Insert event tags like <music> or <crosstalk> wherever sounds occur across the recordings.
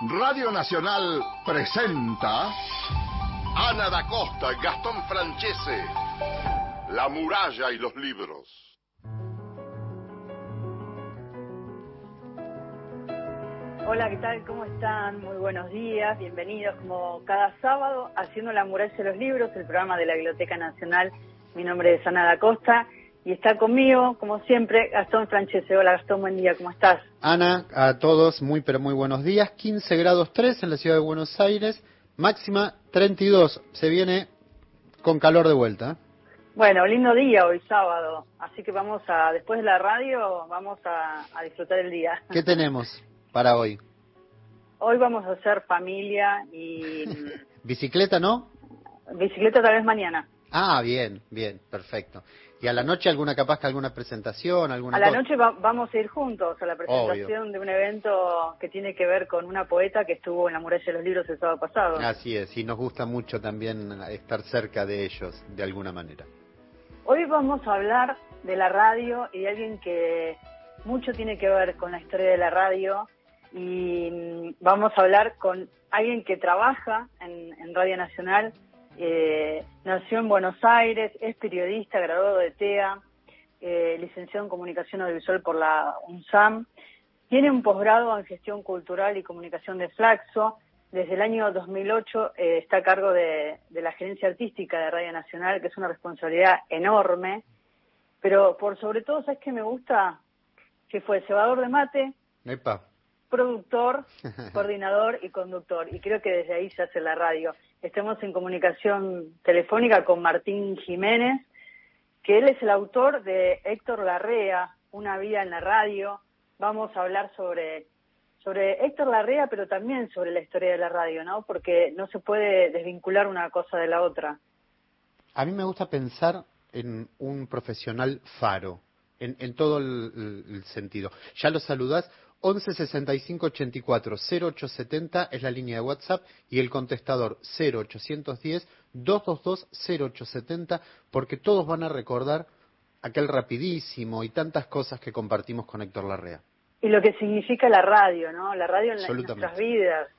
Radio Nacional presenta Ana da Costa, Gastón Francese, La muralla y los libros. Hola, ¿qué tal? ¿Cómo están? Muy buenos días, bienvenidos como cada sábado haciendo La muralla y los libros, el programa de la Biblioteca Nacional. Mi nombre es Ana da Costa y está conmigo, como siempre, Gastón Francese. Hola Gastón, buen día, ¿cómo estás? Ana, a todos muy pero muy buenos días. 15 grados 3 en la ciudad de Buenos Aires, máxima 32. Se viene con calor de vuelta. ¿eh? Bueno, lindo día hoy sábado, así que vamos a, después de la radio, vamos a, a disfrutar el día. ¿Qué tenemos para hoy? Hoy vamos a hacer familia y... <laughs> ¿Bicicleta no? Bicicleta tal vez mañana. Ah, bien, bien, perfecto. ¿Y a la noche alguna capaz que alguna presentación? Alguna a la noche vamos a ir juntos a la presentación de un evento que tiene que ver con una poeta que estuvo en la muralla de los libros el sábado pasado. Así es, y nos gusta mucho también estar cerca de ellos de alguna manera. Hoy vamos a hablar de la radio y de alguien que mucho tiene que ver con la historia de la radio y mm, vamos a hablar con alguien que trabaja en, en Radio Nacional eh, nació en Buenos Aires, es periodista, graduado de TEA, eh, licenciado en Comunicación Audiovisual por la UNSAM. Tiene un posgrado en Gestión Cultural y Comunicación de Flaxo. Desde el año 2008 eh, está a cargo de, la gerencia artística de Radio Nacional, que es una responsabilidad enorme. Pero por sobre todo, ¿sabes qué me gusta? Que fue cebador de mate, productor, <laughs> coordinador y conductor. Y creo que desde ahí se hace la radio. Estamos en comunicación telefónica con Martín Jiménez, que él es el autor de Héctor Larrea, Una vida en la radio. Vamos a hablar sobre, sobre Héctor Larrea, pero también sobre la historia de la radio, ¿no? Porque no se puede desvincular una cosa de la otra. A mí me gusta pensar en un profesional faro, en, en todo el, el, sentido. Ya lo saludás, 11 65 84 0870 es la línea de WhatsApp y el contestador 0810 222 0870 porque todos van a recordar aquel rapidísimo y tantas cosas que compartimos con Héctor Larrea. Y lo que significa la radio, ¿no? La radio en, nuestras vidas.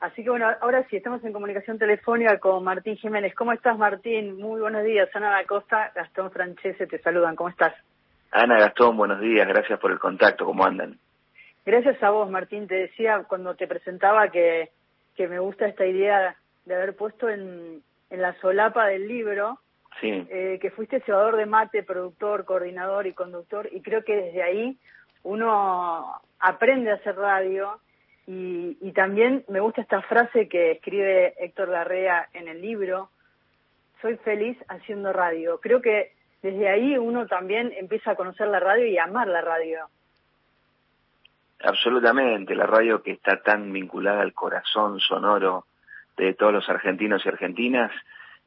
Así que bueno, ahora sí, estamos en comunicación telefónica con Martín Jiménez. ¿Cómo estás, Martín? Muy buenos días. Ana da Costa, Gastón Francese, te saludan. ¿Cómo estás? Ana, Gastón, buenos días. Gracias por el contacto. ¿Cómo andan? Gracias a vos, Martín. Te decía cuando te presentaba que, que me gusta esta idea de haber puesto en, en la solapa del libro sí. eh, que fuiste cebador de mate, productor, coordinador y conductor, y creo que desde ahí uno aprende a hacer radio y, y también me gusta esta frase que escribe Héctor Larrea en el libro, soy feliz haciendo radio. Creo que desde ahí uno también empieza a conocer la radio y a amar la radio. Absolutamente, la radio que está tan vinculada al corazón sonoro de todos los argentinos y argentinas.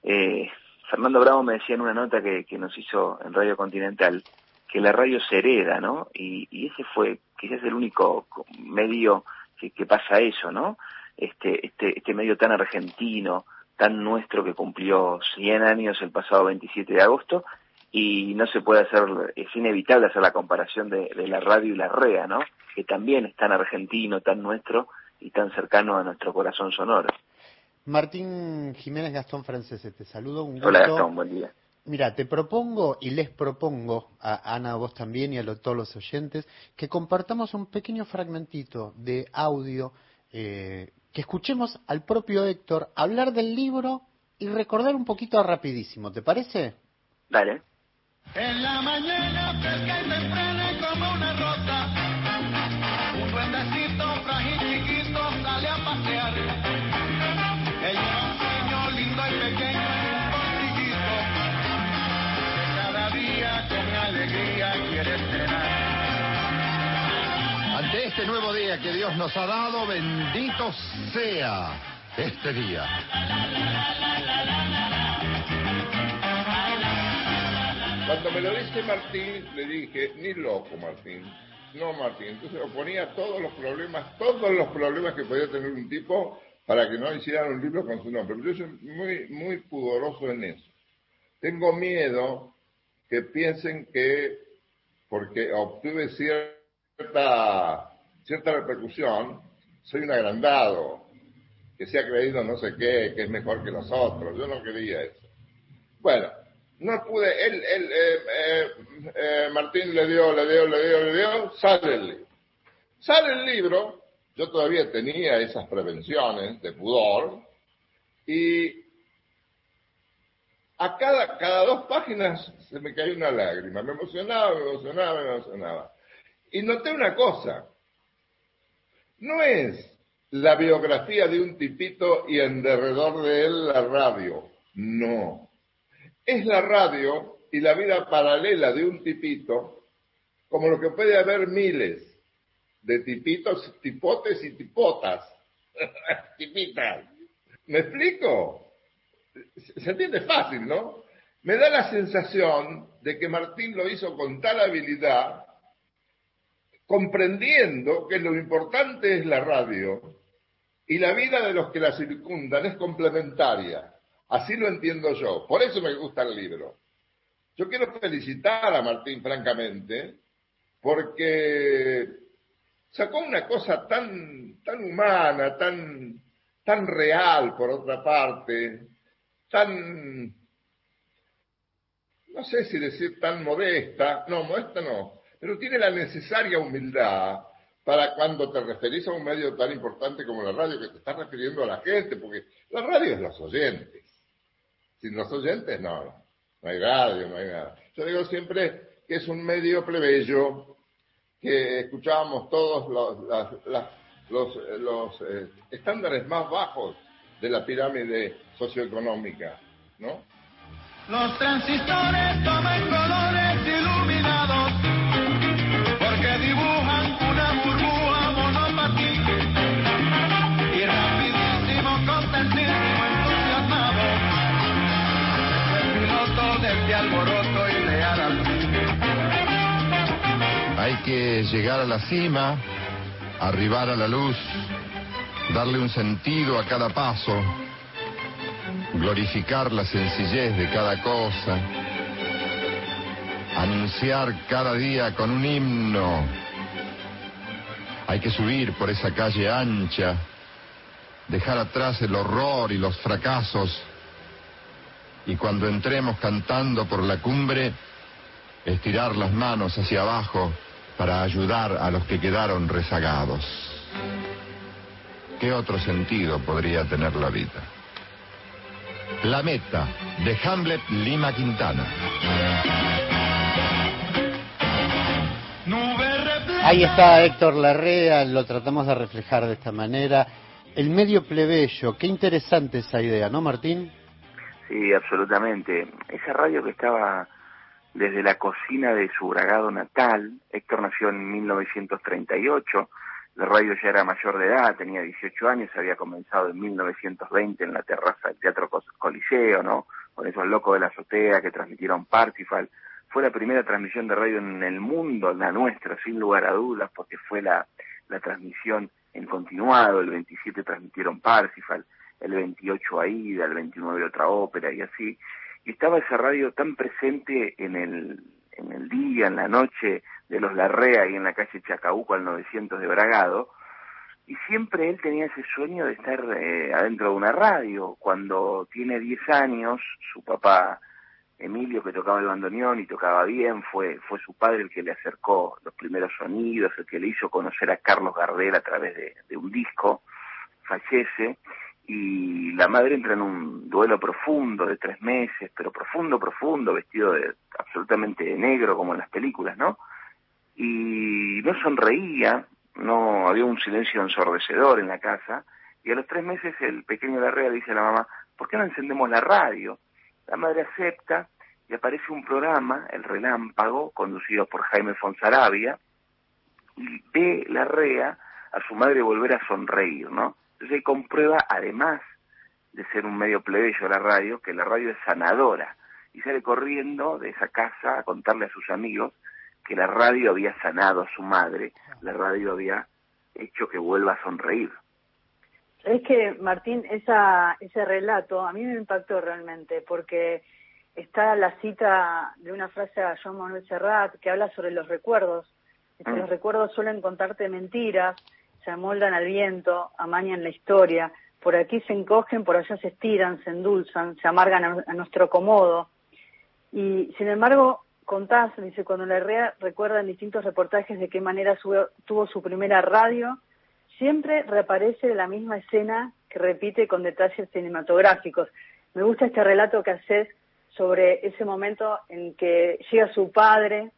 Eh, Fernando Bravo me decía en una nota que, que, nos hizo en Radio Continental que la radio se hereda, ¿no? Y, ese fue quizás el único medio que, que, pasa eso, ¿no? Este, este, este medio tan argentino, tan nuestro que cumplió 100 años el pasado 27 de agosto y no se puede hacer, es inevitable hacer la comparación de, de la radio y la REA, ¿no? que también es tan argentino, tan nuestro y tan cercano a nuestro corazón sonoro. Martín Jiménez Gastón Francese, te saludo. Un gusto. Hola Gastón, buen día. Mira, te propongo y les propongo a Ana, a vos también y a todos los oyentes que compartamos un pequeño fragmentito de audio, eh, que escuchemos al propio Héctor hablar del libro y recordar un poquito rapidísimo, ¿te parece? Dale. En la mañana fresca y temprana como una rosa un duendecito frágil chiquito sale a pasear. Ella era un lindo y pequeño en un portiguito, que cada día con alegría quiere estrenar. Ante este nuevo día que Dios nos ha dado, bendito sea este día. Cuando me lo dice Martín, le dije, ni loco Martín, no, Martín. Entonces ponía todos los problemas, todos los problemas que podía tener un tipo para que no hicieran un libro con su nombre. Yo soy muy, muy pudoroso en eso. Tengo miedo que piensen que porque obtuve cierta, cierta repercusión, soy un agrandado, que se ha creído no sé qué, que es mejor que los otros. Yo no quería eso. Bueno, no pude, él, él eh, eh, eh, Martín le dio, le dio, le dio, le dio, sale el libro. Sale el libro, yo todavía tenía esas prevenciones de pudor, y a cada, cada dos páginas se me caía una lágrima, me emocionaba, me emocionaba, me emocionaba. Y noté una cosa, no es la biografía de un tipito y en derredor de él la radio, no. Es la radio y la vida paralela de un tipito, como lo que puede haber miles de tipitos, tipotes y tipotas, <laughs> tipitas. ¿Me explico? Se entiende fácil, ¿no? Me da la sensación de que Martín lo hizo con tal habilidad, comprendiendo que lo importante es la radio y la vida de los que la circundan es complementaria. Así lo entiendo yo. Por eso me gusta el libro. Yo quiero felicitar a Martín, francamente, porque sacó una cosa tan, tan humana, tan, tan real, por otra parte, tan, no sé si decir tan modesta, no, modesta no, pero tiene la necesaria humildad para cuando te referís a un medio tan importante como la radio, que te estás refiriendo a la gente, porque la radio es los oyentes. Sin los oyentes, no, no hay radio, no hay nada. Yo digo siempre que es un medio plebeyo, que escuchábamos todos los, los, los eh, estándares más bajos de la pirámide socioeconómica, ¿no? Los transistores toman colores Hay que llegar a la cima, arribar a la luz, darle un sentido a cada paso, glorificar la sencillez de cada cosa, anunciar cada día con un himno. Hay que subir por esa calle ancha, dejar atrás el horror y los fracasos, y cuando entremos cantando por la cumbre, estirar las manos hacia abajo para ayudar a los que quedaron rezagados. ¿Qué otro sentido podría tener la vida? La meta de Hamlet Lima Quintana. Ahí está Héctor Larrea, lo tratamos de reflejar de esta manera. El medio plebeyo, qué interesante esa idea, ¿no, Martín? Sí, absolutamente. Esa radio que estaba desde la cocina de su bragado natal, Héctor nació en 1938, la radio ya era mayor de edad, tenía 18 años, había comenzado en 1920 en la terraza del Teatro Coliseo, ¿no? Con esos locos de la azotea que transmitieron Parsifal. Fue la primera transmisión de radio en el mundo, la nuestra, sin lugar a dudas, porque fue la, la transmisión en continuado, el 27 transmitieron Parsifal, el 28 Aida, el 29 otra ópera y así. Y estaba esa radio tan presente en el, en el día, en la noche de los Larrea y en la calle Chacabuco al 900 de Bragado, y siempre él tenía ese sueño de estar eh, adentro de una radio. Cuando tiene 10 años, su papá Emilio, que tocaba el bandoneón y tocaba bien, fue, fue su padre el que le acercó los primeros sonidos, el que le hizo conocer a Carlos Gardel a través de, de un disco, fallece, y la madre entra en un duelo profundo de tres meses, pero profundo, profundo, vestido de absolutamente de negro como en las películas, ¿no? Y no sonreía, no había un silencio ensordecedor en la casa, y a los tres meses el pequeño Larrea dice a la mamá, ¿por qué no encendemos la radio? La madre acepta y aparece un programa, El Relámpago, conducido por Jaime Fonsarabia, y ve Larrea a su madre volver a sonreír, ¿no? Entonces él comprueba, además de ser un medio plebeyo la radio, que la radio es sanadora, y sale corriendo de esa casa a contarle a sus amigos que la radio había sanado a su madre, la radio había hecho que vuelva a sonreír. Es que, Martín, esa, ese relato a mí me impactó realmente porque está la cita de una frase a Joan Manuel Serrat que habla sobre los recuerdos. Dice, Mm. Los recuerdos suelen contarte mentiras, se amoldan al viento, amañan la historia, por aquí se encogen, por allá se estiran, se endulzan, se amargan a, a nuestro comodo. Y sin embargo, contás, dice, cuando la REA recuerda en distintos reportajes de qué manera sube- tuvo su primera radio, siempre reaparece la misma escena que repite con detalles cinematográficos. Me gusta este relato que haces sobre ese momento en que llega su padre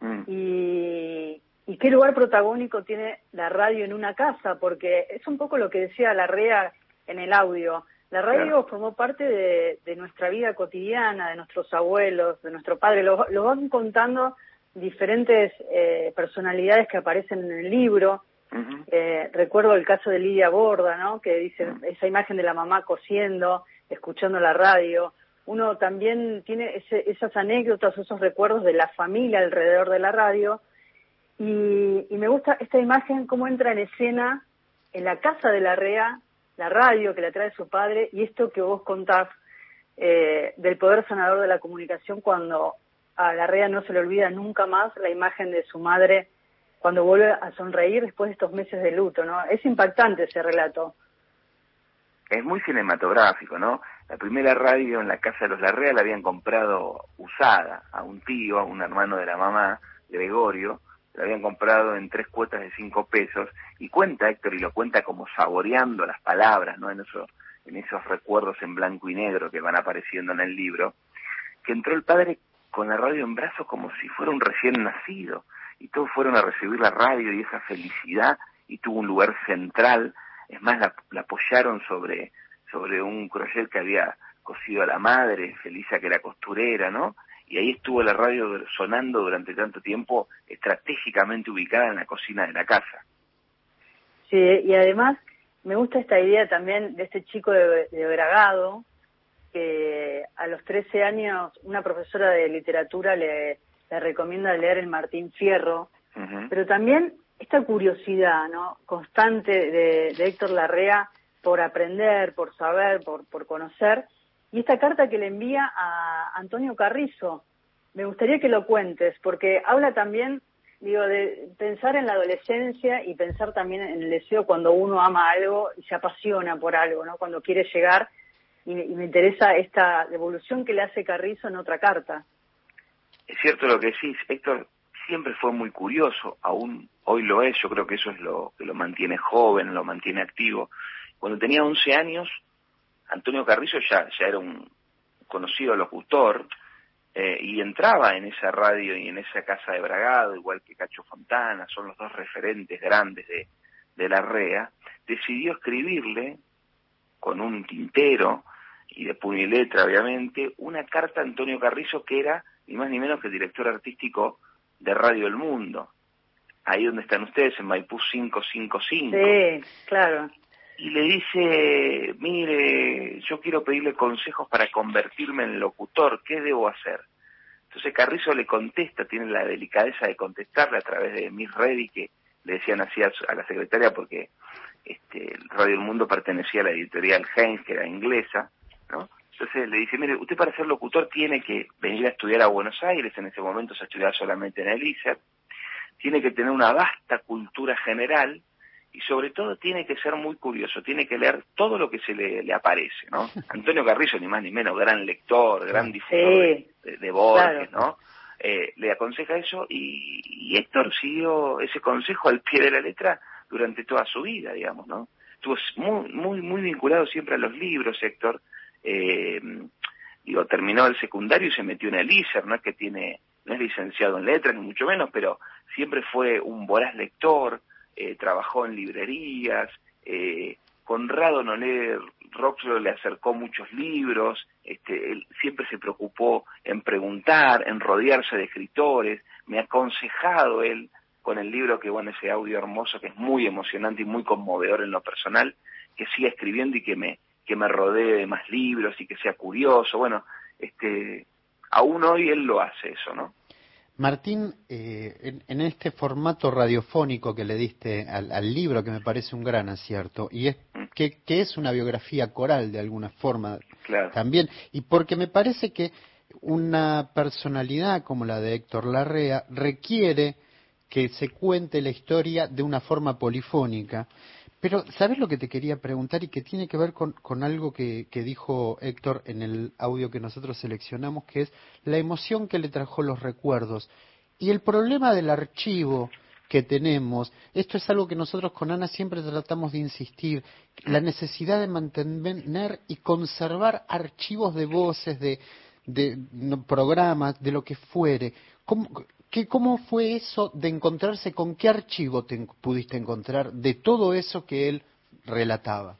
Mm. y, y qué lugar protagónico tiene la radio en una casa, porque es un poco lo que decía la REA en el audio. La radio Claro. formó parte de, de nuestra vida cotidiana, de nuestros abuelos, de nuestro padre. Lo, lo van contando diferentes eh, personalidades que aparecen en el libro. Eh, recuerdo el caso de Lidia Borda, ¿no? Que dice esa imagen de la mamá cosiendo, escuchando la radio. Uno también tiene ese- esas anécdotas, esos recuerdos de la familia alrededor de la radio. Y, y me gusta esta imagen, cómo entra en escena en la casa de la REA, la radio que la trae su padre, y esto que vos contás eh, del poder sanador de la comunicación cuando a la REA no se le olvida nunca más la imagen de su madre cuando vuelve a sonreír después de estos meses de luto, ¿no? Es impactante ese relato. es muy cinematográfico, ¿no? La primera radio en la casa de los Larrea la habían comprado usada a un tío, a un hermano de la mamá, Gregorio, la habían comprado en tres cuotas de cinco pesos, y cuenta Héctor, y lo cuenta como saboreando las palabras, ¿no? En esos, en esos recuerdos en blanco y negro que van apareciendo en el libro, que entró el padre con la radio en brazos como si fuera un recién nacido, y todos fueron a recibir la radio y esa felicidad, y tuvo un lugar central, es más, la, la apoyaron sobre, sobre un crochet que había cosido a la madre, Felisa que era costurera, ¿no? Y ahí estuvo la radio sonando durante tanto tiempo, estratégicamente ubicada en la cocina de la casa. Sí, y además me gusta esta idea también de este chico de, de Bragado, que a los 13 años una profesora de literatura le, le recomienda leer el Martín Fierro, pero también esta curiosidad ¿no? constante de, de Héctor Larrea por aprender, por saber, por, por conocer, y esta carta que le envía a Antonio Carrizo. Me gustaría que lo cuentes, porque habla también, digo, de pensar en la adolescencia y pensar también en el deseo cuando uno ama algo y se apasiona por algo, ¿no? Cuando quiere llegar, y, y me interesa esta devolución que le hace Carrizo en otra carta. Es cierto lo que decís, Héctor siempre fue muy curioso, aún hoy lo es, yo creo que eso es lo que lo mantiene joven, lo mantiene activo. Cuando tenía 11 años, Antonio Carrizo ya, ya era un conocido locutor eh, y entraba en esa radio y en esa casa de Bragado, igual que Cacho Fontana, son los dos referentes grandes de, la REA, decidió escribirle con un tintero y de puño y letra, obviamente, una carta a Antonio Carrizo que era ni más ni menos que el director artístico de Radio El Mundo, ahí donde están ustedes, en Maipú 555. Sí, claro. Y le dice, mire, yo quiero pedirle consejos para convertirme en locutor, ¿qué debo hacer? Entonces Carrizo le contesta, tiene la delicadeza de contestarle a través de Miss Reddy, que le decían así a, la secretaria porque este, Radio El Mundo pertenecía a la editorial Heinz, que era inglesa, ¿no? Entonces le dice, mire, usted para ser locutor tiene que venir a estudiar a Buenos Aires, en ese momento se estudiaba solamente en el ISER, tiene que tener una vasta cultura general y sobre todo tiene que ser muy curioso, tiene que leer todo lo que se le, le aparece, ¿no? <laughs> Antonio Carrizo, ni más ni menos, gran lector, gran difusor Sí, de, de Borges, claro. ¿no? Eh, le aconseja eso y, y Héctor siguió ese consejo al pie de la letra durante toda su vida, digamos, ¿no? Estuvo muy, muy, muy vinculado siempre a los libros, Héctor. Eh, digo, terminó el secundario y se metió en el ISER, no es que tiene, no es licenciado en letras, ni mucho menos, pero siempre fue un voraz lector, eh, trabajó en librerías, eh, Conrado Noler Roxlo le acercó muchos libros, este, él siempre se preocupó en preguntar, en rodearse de escritores, me ha aconsejado él con el libro que, bueno, ese audio hermoso que es muy emocionante y muy conmovedor en lo personal, que siga escribiendo y que me, que me rodee de más libros y que sea curioso, bueno, este, aún hoy él lo hace eso, ¿no? Martín, eh, en, en este formato radiofónico que le diste al, al libro, que me parece un gran acierto, y es que, que es una biografía coral de alguna forma Claro. también, y porque me parece que una personalidad como la de Héctor Larrea requiere que se cuente la historia de una forma polifónica. Pero, ¿sabes lo que te quería preguntar y que tiene que ver con, con algo que, dijo Héctor en el audio que nosotros seleccionamos, que es la emoción que le trajo los recuerdos? Y el problema del archivo que tenemos, esto es algo que nosotros con Ana siempre tratamos de insistir, la necesidad de mantener y conservar archivos de voces, de, de programas, de lo que fuere. ¿Cómo, ¿Qué, ¿Cómo fue eso de encontrarse con qué archivo te pudiste encontrar de todo eso que él relataba?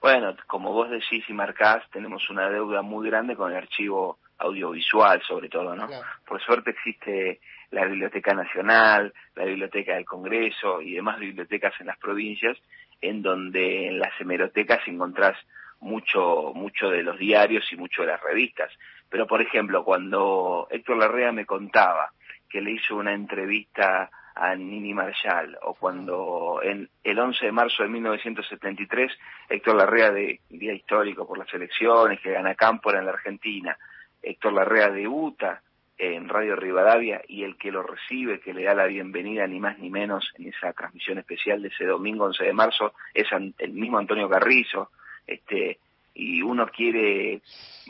Bueno, como vos decís y marcás, tenemos una deuda muy grande con el archivo audiovisual, sobre todo, ¿no? Claro. Por suerte existe la Biblioteca Nacional, la Biblioteca del Congreso y demás bibliotecas en las provincias, en donde en las hemerotecas encontrás mucho, mucho de los diarios y mucho de las revistas. Pero, por ejemplo, cuando Héctor Larrea me contaba que le hizo una entrevista a Nini Marshall, o cuando en el 11 de marzo de 1973 Héctor Larrea de Día Histórico por las elecciones, que gana Cámpora en la Argentina, Héctor Larrea debuta en Radio Rivadavia y el que lo recibe, que le da la bienvenida ni más ni menos en esa transmisión especial de ese domingo 11 de marzo, es el mismo Antonio Carrizo, este, y uno quiere,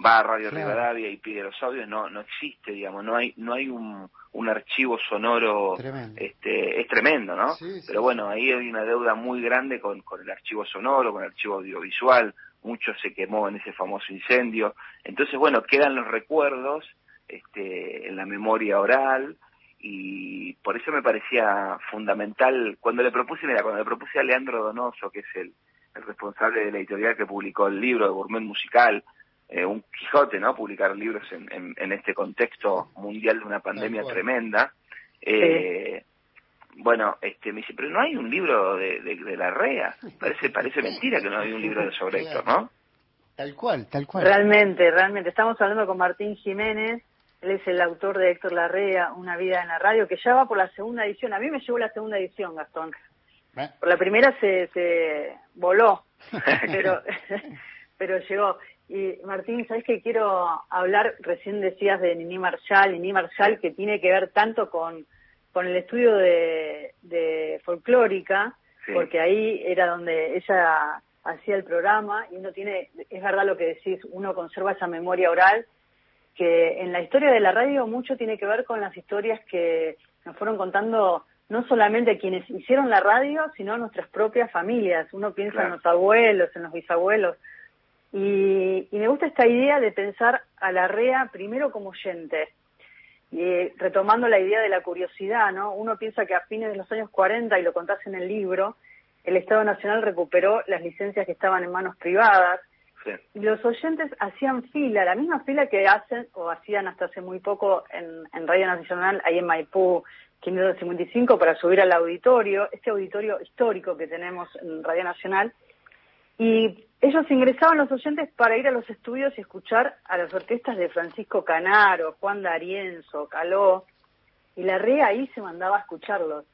va a Radio claro. Rivadavia y pide los audios, no, no existe, digamos, no hay, no hay un, un archivo sonoro, tremendo. este, es tremendo, ¿no? Sí, sí, Pero bueno, ahí hay una deuda muy grande con, con el archivo sonoro, con el archivo audiovisual, mucho se quemó en ese famoso incendio, entonces bueno, quedan los recuerdos, este, en la memoria oral, y por eso me parecía fundamental, cuando le propuse, mira, cuando le propuse a Leandro Donoso, que es el, el responsable de la editorial que publicó el libro de Gourmet Musical, eh, un Quijote, ¿no? Publicar libros en, en, en, este contexto mundial de una pandemia tremenda. Eh, sí. Bueno, este, me dice, pero no hay un libro de, de, de, la REA. Parece, parece mentira que no hay un libro <laughs> sobre Héctor, ¿no? Tal cual, tal cual. Realmente, realmente. Estamos hablando con Martín Jiménez, él es el autor de Héctor Larrea, Una vida en la radio, que ya va por la segunda edición. A mí me llevó la segunda edición, Gastón. ¿Eh? Por la primera se, se voló, <laughs> pero, <laughs> pero llegó. Y Martín, ¿sabes que quiero hablar? Recién decías de Nini Marshall, Nini Marshall que tiene que ver tanto con, con el estudio de, de folclórica, sí. porque ahí era donde ella hacía el programa y uno tiene, es verdad lo que decís, uno conserva esa memoria oral que en la historia de la radio mucho tiene que ver con las historias que nos fueron contando no solamente quienes hicieron la radio, sino nuestras propias familias. Uno piensa claro. en los abuelos, en los bisabuelos. Y, y, me gusta esta idea de pensar a la REA primero como oyente, y, eh, retomando la idea de la curiosidad, ¿no? Uno piensa que a fines de los años 40, y lo contás en el libro, el Estado Nacional recuperó las licencias que estaban en manos privadas, sí. y los oyentes hacían fila, la misma fila que hacen o hacían hasta hace muy poco en, en Radio Nacional, ahí en Maipú, 555, para subir al auditorio, este auditorio histórico que tenemos en Radio Nacional, y ellos ingresaban los oyentes para ir a los estudios y escuchar a las orquestas de Francisco Canaro, Juan D'Arienzo, Caló, y la REA ahí se mandaba a escucharlos.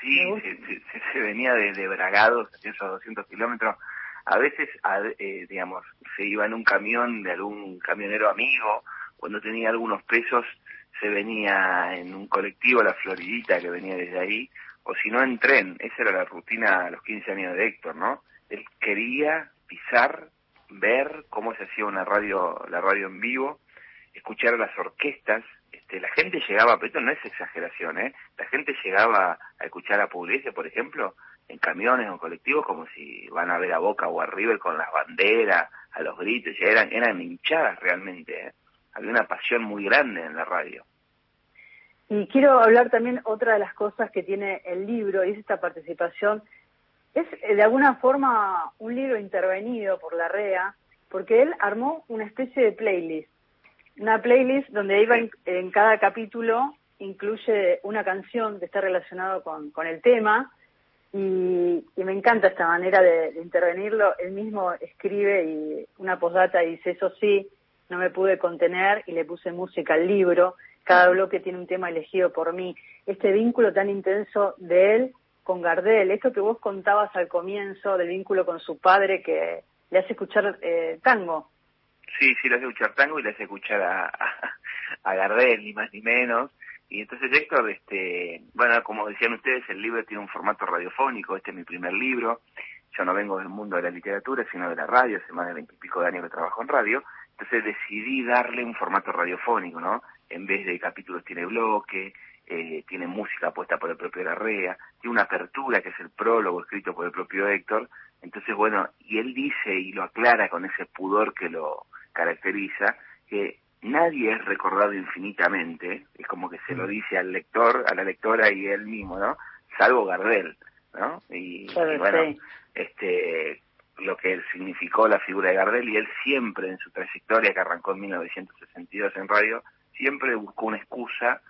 Sí, se, se, se, venía de, de Bragados, esos 200 kilómetros. A veces, a, eh, digamos, se iba en un camión de algún camionero amigo, cuando tenía algunos pesos, se venía en un colectivo, la Floridita, que venía desde ahí, o si no en tren. Esa era la rutina a los 15 años de Héctor, ¿no? Él quería pisar, ver cómo se hacía una radio, la radio en vivo, escuchar a las orquestas. Este, la gente llegaba, pero esto no es exageración, ¿eh? La gente llegaba a escuchar a Pugliese, por ejemplo, en camiones o colectivos, como si van a ver a Boca o a River con las banderas, a los gritos, ya eran, eran hinchadas realmente, ¿eh? Había una pasión muy grande en la radio. Y quiero hablar también otra de las cosas que tiene el libro, y es esta participación. Es eh, de alguna forma un libro intervenido por la REA, porque él armó una especie de playlist. Una playlist donde iba en, en cada capítulo, incluye una canción que está relacionada con, con el tema, y, y, me encanta esta manera de, de, intervenirlo. Él mismo escribe y una postdata dice, eso sí, no me pude contener y le puse música al libro cada bloque tiene un tema elegido por mí. Este vínculo tan intenso de él con Gardel, esto que vos contabas al comienzo del vínculo con su padre que le hace escuchar eh, tango. Sí, sí, le hace escuchar tango y le hace escuchar a, a, a, Gardel, ni más ni menos. Y entonces Héctor, este, bueno, como decían ustedes, el libro tiene un formato radiofónico, este es mi primer libro, yo no vengo del mundo de la literatura, sino de la radio, hace más de veintipico de años que trabajo en radio, entonces decidí darle un formato radiofónico, ¿no? En vez de capítulos tiene bloque, eh, tiene música puesta por el propio Larrea, tiene una apertura que es el prólogo escrito por el propio Héctor, entonces bueno, y él dice y lo aclara con ese pudor que lo caracteriza, que nadie es recordado infinitamente, es como que se lo dice al lector, a la lectora y él mismo, ¿no? Salvo Gardel, ¿no? Y, Claro, y bueno, sí. este lo que significó la figura de Gardel y él siempre en su trayectoria que arrancó en 1962 en radio, siempre buscó una excusa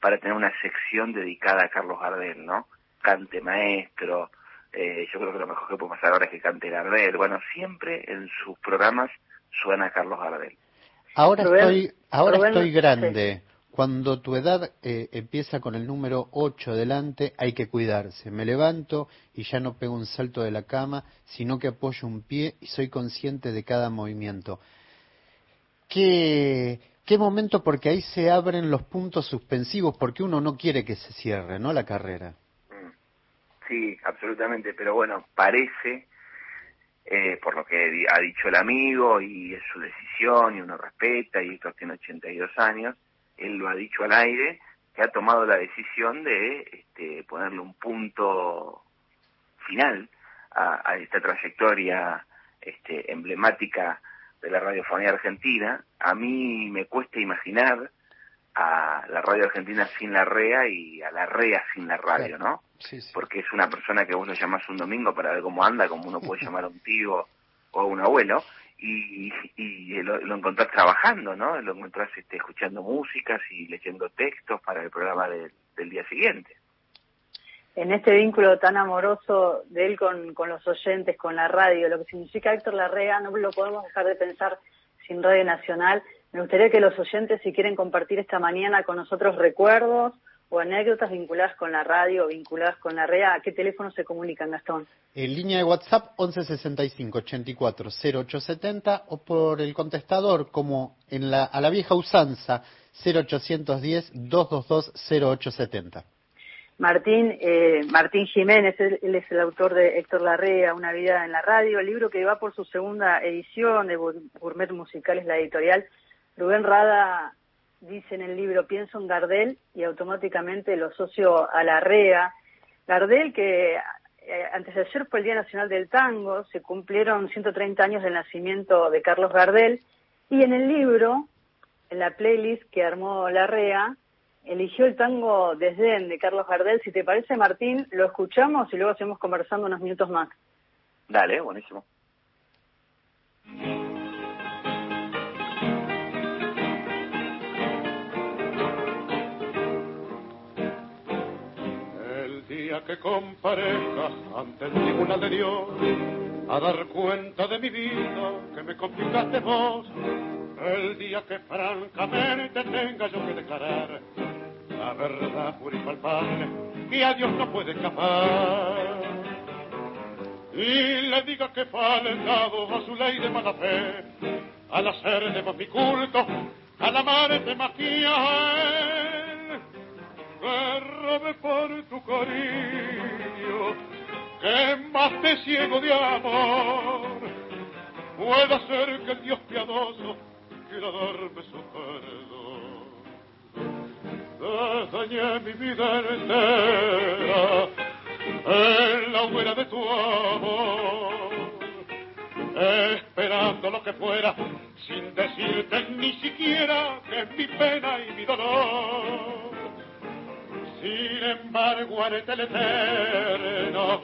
para tener una sección dedicada a Carlos Gardel, ¿no? Cante maestro, eh, yo creo que lo mejor que puede pasar ahora es que cante Gardel, bueno, siempre en sus programas suena Carlos Gardel. Ahora Rubén, estoy, ahora Rubén, estoy grande. Cuando tu edad eh, empieza con el número 8 delante, hay que cuidarse. Me levanto y ya no pego un salto de la cama, sino que apoyo un pie y soy consciente de cada movimiento. ¿Qué, qué momento? Porque ahí se abren los puntos suspensivos, porque uno no quiere que se cierre, ¿no? La carrera. Mm. Sí, absolutamente, pero bueno, parece, eh, por lo que ha dicho el amigo, y es su decisión, y uno respeta, y Héctor tiene 82 años, él lo ha dicho al aire, que ha tomado la decisión de este, ponerle un punto final a, a esta trayectoria este, emblemática de la radiofonía argentina. A mí me cuesta imaginar a la radio argentina sin la REA y a la REA sin la radio, ¿no? Sí, sí. porque es una persona que vos lo llamás un domingo para ver cómo anda, como uno puede <laughs> llamar a un tío o a un abuelo, y, y lo, lo encontrás trabajando, ¿no? Lo encontrás este, escuchando músicas y leyendo textos para el programa del- del día siguiente. en este vínculo tan amoroso de él con, con los oyentes, con la radio, lo que significa Héctor Larrea, no lo podemos dejar de pensar sin Radio Nacional. Me gustaría que los oyentes, si quieren compartir esta mañana con nosotros recuerdos o anécdotas vinculadas con la radio, vinculadas con la REA, ¿a qué teléfono se comunican, Gastón? En línea de WhatsApp 1165 84 0870 o por el contestador como en la, a la vieja usanza 0810 222 0870. Martín, eh, Martín Jiménez, él, él es el autor de Héctor Larrea, Una vida en la radio, el libro que va por su segunda edición de Gour- Gourmet Musicales, la editorial. Rubén Rada dice en el libro, pienso en Gardel y automáticamente lo asocio a Larrea. Gardel que eh, antes de ayer fue el Día Nacional del Tango, se cumplieron 130 años del nacimiento de Carlos Gardel y en el libro, en la playlist que armó Larrea, eligió el tango Desdén de Carlos Gardel. Si te parece, Martín, lo escuchamos y luego seguimos conversando unos minutos más. Dale, buenísimo. Día que comparezca ante el tribunal de Dios a dar cuenta de mi vida que me complicaste vos, el día que francamente tenga yo que declarar la verdad pura y palpable que a Dios no puede escapar. Y le diga que faltado a su ley de mala fe, al hacer de vos mi culto, al amarte más que a él que robe por tu cariño, que más te ciego de amor. Puede ser que el Dios piadoso quiera darme su perdón. Dañé mi vida entera en la hoguera de tu amor, esperando lo que fuera, sin decirte ni siquiera que mi pena y mi dolor. Sin embargo, haré el eterno,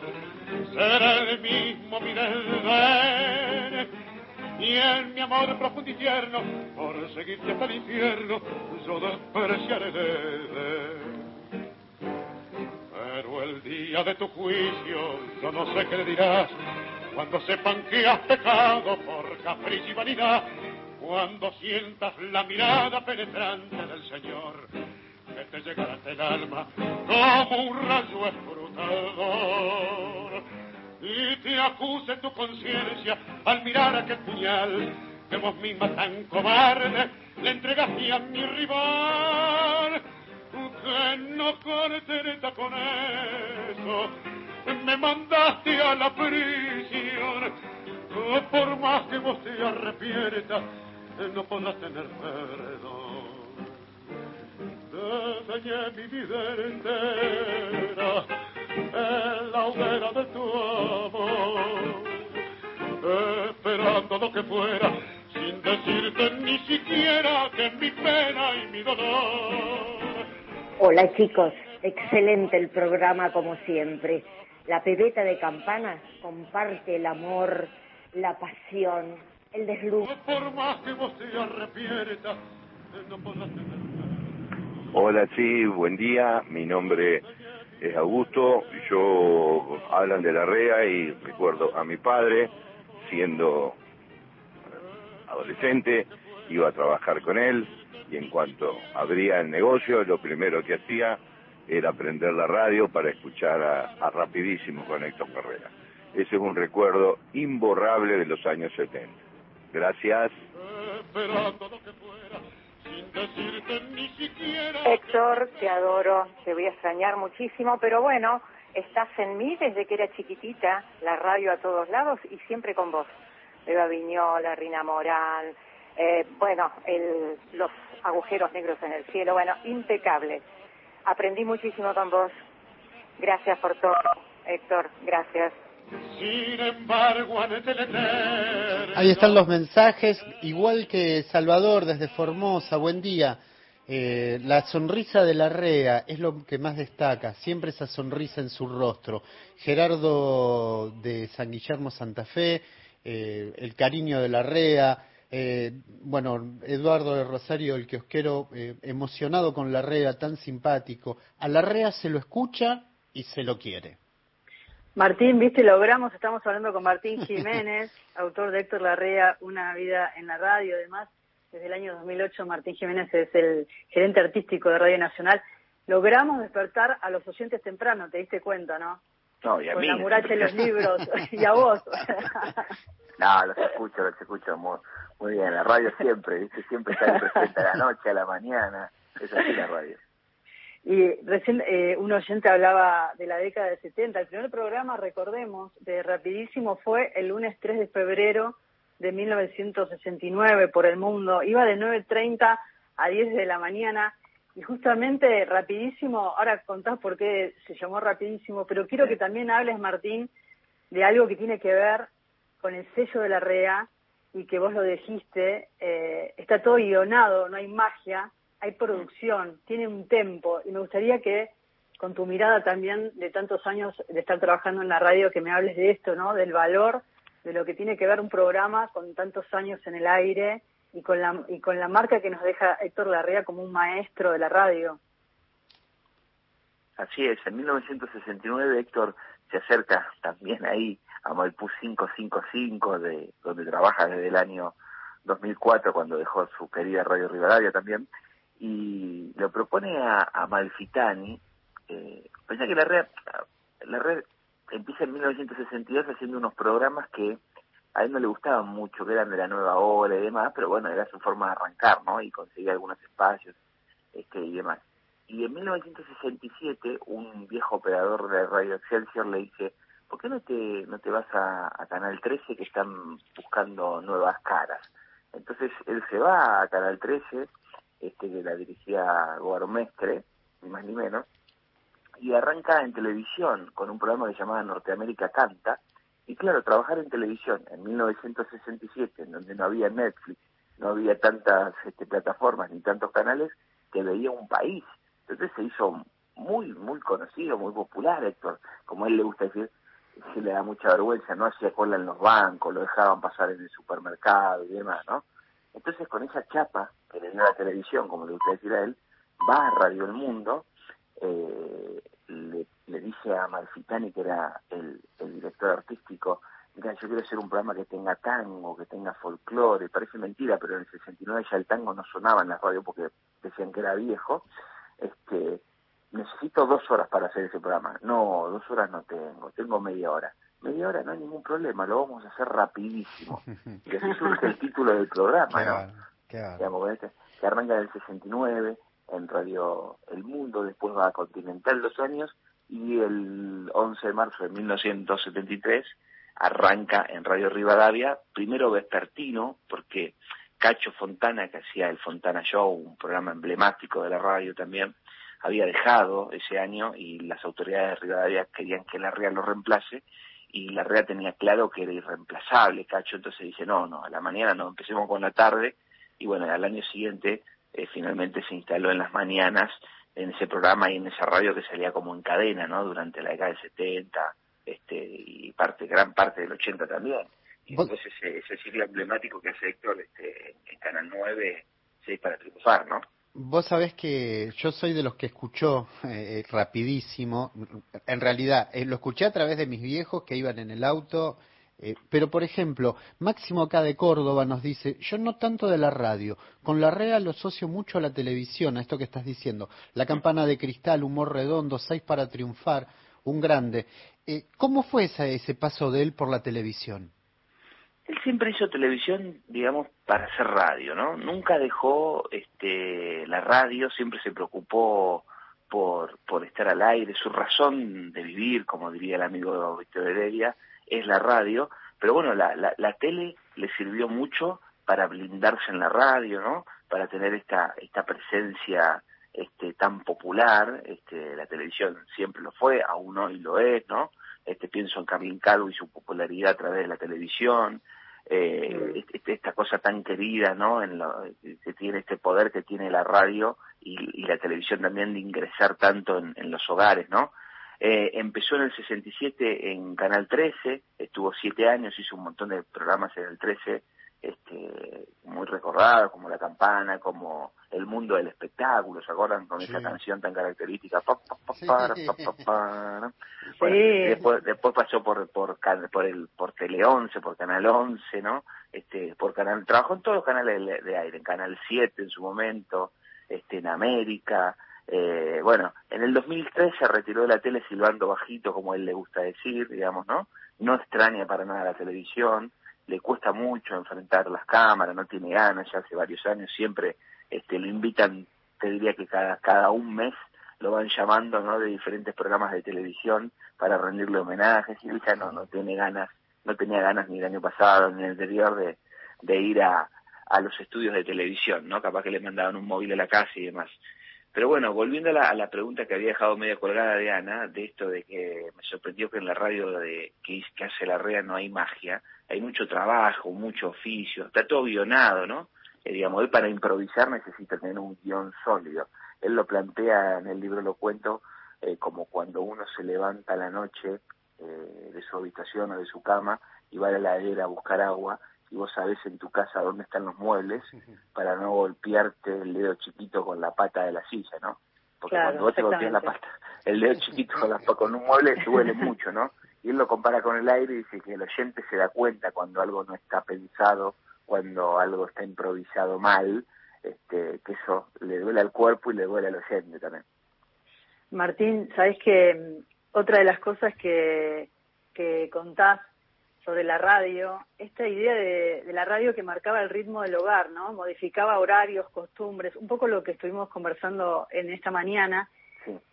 será el mismo mi desdén. Y en mi amor profundo y tierno, por seguirte hasta el infierno, yo despreciaré desdén. Pero el día de tu juicio, yo no sé qué dirás, cuando sepan que has pecado por capricho y vanidad, cuando sientas la mirada penetrante del Señor, que te llegará hasta el alma como un rayo escrutador, y te acuse tu conciencia al mirar aquel puñal que vos misma tan cobarde le entregaste a mi rival que no contenta con eso, me mandaste a la prisión. Por más que vos te arrepientas, no podrás tener perdón. Te dañé mi vida entera en la hoguera de tu amor, esperando lo que fuera, sin decirte ni siquiera que mi pena y mi dolor. Hola chicos, excelente el programa como siempre. La pebeta de campanas comparte el amor, la pasión, el desludo. Por más que vos te arrepientas, no podrás tener. Hola, sí, buen día. Mi nombre es Augusto. Yo hablan de la REA y recuerdo a mi padre siendo adolescente, iba a trabajar con él y en cuanto abría el negocio, lo primero que hacía era prender la radio para escuchar a, a Rapidísimo con Héctor Carrera. Ese es un recuerdo imborrable de los años 70. Gracias. Héctor, te adoro, te voy a extrañar muchísimo, pero bueno, estás en mí desde que era chiquitita, la radio a todos lados y siempre con vos. Eva Viñola, Rina Moral, eh, bueno, el, los agujeros negros en el cielo, bueno, impecable. Aprendí muchísimo con vos. Gracias por todo, Héctor, gracias. Sin embargo. Ahí están los mensajes, igual que Salvador desde Formosa, buen día. Eh, la sonrisa de la REA es lo que más destaca, siempre esa sonrisa en su rostro. Gerardo de San Guillermo Santa Fe, eh, el cariño de la REA, eh, bueno, Eduardo de Rosario, el kiosquero, eh, emocionado con la REA, tan simpático. A la REA se lo escucha y se lo quiere. Martín, viste, logramos, estamos hablando con Martín <laughs> Jiménez, autor de Héctor Larrea, Una vida en la radio, además, desde el año 2008 Martín Jiménez es el gerente artístico de Radio Nacional. Logramos despertar a los oyentes temprano, te diste cuenta, ¿no? No, y a Con mí. la muralla y los libros, y a vos. <laughs> No, los escucho, los escucho muy, muy bien. La radio siempre, ¿viste? Siempre está presente a la noche, a la mañana. Es así la radio. Y recién eh, un oyente hablaba de la década de 70. El primer programa, recordemos, de Rapidísimo fue el lunes 3 de febrero de 1969 por el mundo. Iba de 9.30 a 10 de la mañana y justamente Rapidísimo, ahora contás por qué se llamó Rapidísimo, pero quiero que también hables, Martín, de algo que tiene que ver con el sello de la REA y que vos lo dijiste, eh, está todo guionado, no hay magia, hay producción, tiene un tempo y me gustaría que con tu mirada también de tantos años de estar trabajando en la radio que me hables de esto, ¿no? Del valor de lo que tiene que ver un programa con tantos años en el aire y con la y con la marca que nos deja Héctor Larrea como un maestro de la radio. Así es, en 1969 Héctor se acerca también ahí a Maipú 555, de, donde trabaja desde el año 2004, cuando dejó su querida Radio Rivadavia también, y lo propone a, Malfitani. Eh, que la red empieza en 1962 haciendo unos programas que a él no le gustaban mucho, que eran de la nueva ola y demás, pero bueno, era su forma de arrancar, ¿no? Y conseguir algunos espacios este y demás. Y en 1967 un viejo operador de Radio Excelsior le dice, ¿por qué no te, no te vas a, Canal 13 que están buscando nuevas caras? Entonces él se va a Canal 13, este que la dirigía Gormestre, ni más ni menos, y arranca en televisión con un programa que llamaba Norteamérica Canta, y claro, trabajar en televisión en 1967, en donde no había Netflix, no había tantas este, plataformas ni tantos canales, que veía un país. Entonces se hizo muy, muy conocido, muy popular, Héctor. Como a él le gusta decir, se le da mucha vergüenza, no hacía cola en los bancos, lo dejaban pasar en el supermercado y demás, ¿no? Entonces con esa chapa que le dio la televisión, como le gusta decir a él, va a Radio El Mundo, eh, le, le dice a Malfitani, que era el, el director artístico, mira, yo quiero hacer un programa que tenga tango, que tenga folclore, parece mentira, pero en el 69 ya el tango no sonaba en la radio porque decían que era viejo, este, necesito dos horas para hacer ese programa. No, dos horas no tengo, tengo media hora. Media hora no hay ningún problema, lo vamos a hacer rapidísimo. <laughs> Y así surge el título del programa, Qué ¿no? qué bárbaro. digamos, este, que arranca en el 69, en Radio El Mundo, después va a Continental dos años y el 11 de marzo de 1973 arranca en Radio Rivadavia, primero vespertino, porque Cacho Fontana, que hacía el Fontana Show, un programa emblemático de la radio también, había dejado ese año y las autoridades de Rivadavia querían que la REA lo reemplace y la REA tenía claro que era irreemplazable Cacho, entonces dice, no, no, a la mañana no, empecemos con la tarde y bueno, al año siguiente eh, finalmente se instaló en las mañanas en ese programa y en esa radio que salía como en cadena, ¿no? Durante la década del 70 este, y parte, gran parte del 80 también. Y después ese, ese ciclo emblemático que hace Héctor este, en Canal 9, 6 para triunfar, ¿no? Vos sabés que yo soy de los que escuchó eh, rapidísimo, en realidad eh, lo escuché a través de mis viejos que iban en el auto, eh, pero por ejemplo, Máximo acá de Córdoba nos dice, yo no tanto de la radio, con la REA lo asocio mucho a la televisión, a esto que estás diciendo, la campana de cristal, humor redondo, seis para triunfar, un grande. ¿Cómo fue ese, ese paso de él por la televisión? él siempre hizo televisión, digamos, para hacer radio, ¿no? Nunca dejó este, la radio, siempre se preocupó por, por estar al aire. Su razón de vivir, como diría el amigo Víctor Heredia, es la radio. Pero bueno, la, la, la tele le sirvió mucho para blindarse en la radio, ¿no? Para tener esta, esta presencia este, tan popular. Este, la televisión siempre lo fue, aún hoy lo es, ¿no? Este, pienso en Carlin Calvo y su popularidad a través de la televisión, eh, este, esta cosa tan querida, ¿no? En lo, que tiene este poder que tiene la radio y, la televisión también de ingresar tanto en, los hogares, ¿no? Eh, empezó en el 67 en Canal 13, estuvo siete años, hizo un montón de programas en el 13, este, muy recordados, como La Campana, como El Mundo del Espectáculo, ¿se acuerdan? Con esa canción tan característica. después, después pasó por, por, por, el, por Tele 11, por Canal 11, ¿no? Este, por Canal, trabajó en todos los canales de, aire, en Canal 7 en su momento, este, en América, eh, bueno, en el 2003 se retiró de la tele silbando bajito, como él le gusta decir, digamos, ¿no? No extraña para nada la televisión, le cuesta mucho enfrentar las cámaras, no tiene ganas, ya hace varios años siempre este, lo invitan, te diría que cada, cada un mes lo van llamando ¿no? de diferentes programas de televisión para rendirle homenajes y él ya no, no tiene ganas, no tenía ganas ni el año pasado ni el anterior de, de ir a, a los estudios de televisión, ¿no? Capaz que le mandaban un móvil a la casa y demás. Pero bueno, volviendo a la, a la, pregunta que había dejado media colgada de Ana, de esto de que me sorprendió que en la radio de que, que hace la REA no hay magia, hay mucho trabajo, mucho oficio, está todo guionado, ¿no? Eh, digamos, él para improvisar necesita tener un guion sólido. Él lo plantea en el libro, lo cuento, eh, como cuando uno se levanta a la noche eh, de su habitación o de su cama y va a la heladera a buscar agua y vos sabés en tu casa dónde están los muebles para no golpearte el dedo chiquito con la pata de la silla, ¿no? Porque cuando vos te golpeas la pata, el dedo chiquito con, la, con un mueble duele <laughs> mucho, ¿no? Y él lo compara con el aire y dice que el oyente se da cuenta cuando algo no está pensado, cuando algo está improvisado mal, este, que eso le duele al cuerpo y le duele al oyente también. Martín, sabes que mm, otra de las cosas que, que contás sobre la radio, esta idea de, la radio que marcaba el ritmo del hogar, ¿no? Modificaba horarios, costumbres, un poco lo que estuvimos conversando en esta mañana.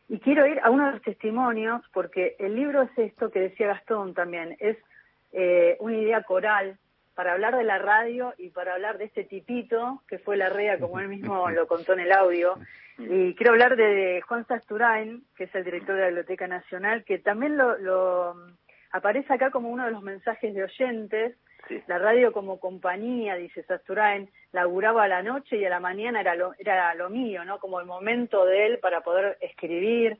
Y quiero ir a uno de los testimonios, porque el libro es esto que decía Gastón también, es eh, una idea coral para hablar de la radio y para hablar de este tipito que fue la REA, como él mismo <laughs> lo contó en el audio. Y quiero hablar de Juan Sasturain, que es el director de la Biblioteca Nacional, que también lo aparece acá como uno de los mensajes de oyentes. La radio como compañía, dice Sasturain, laburaba a la noche y a la mañana era lo, era lo mío, ¿no? Como el momento de él para poder escribir.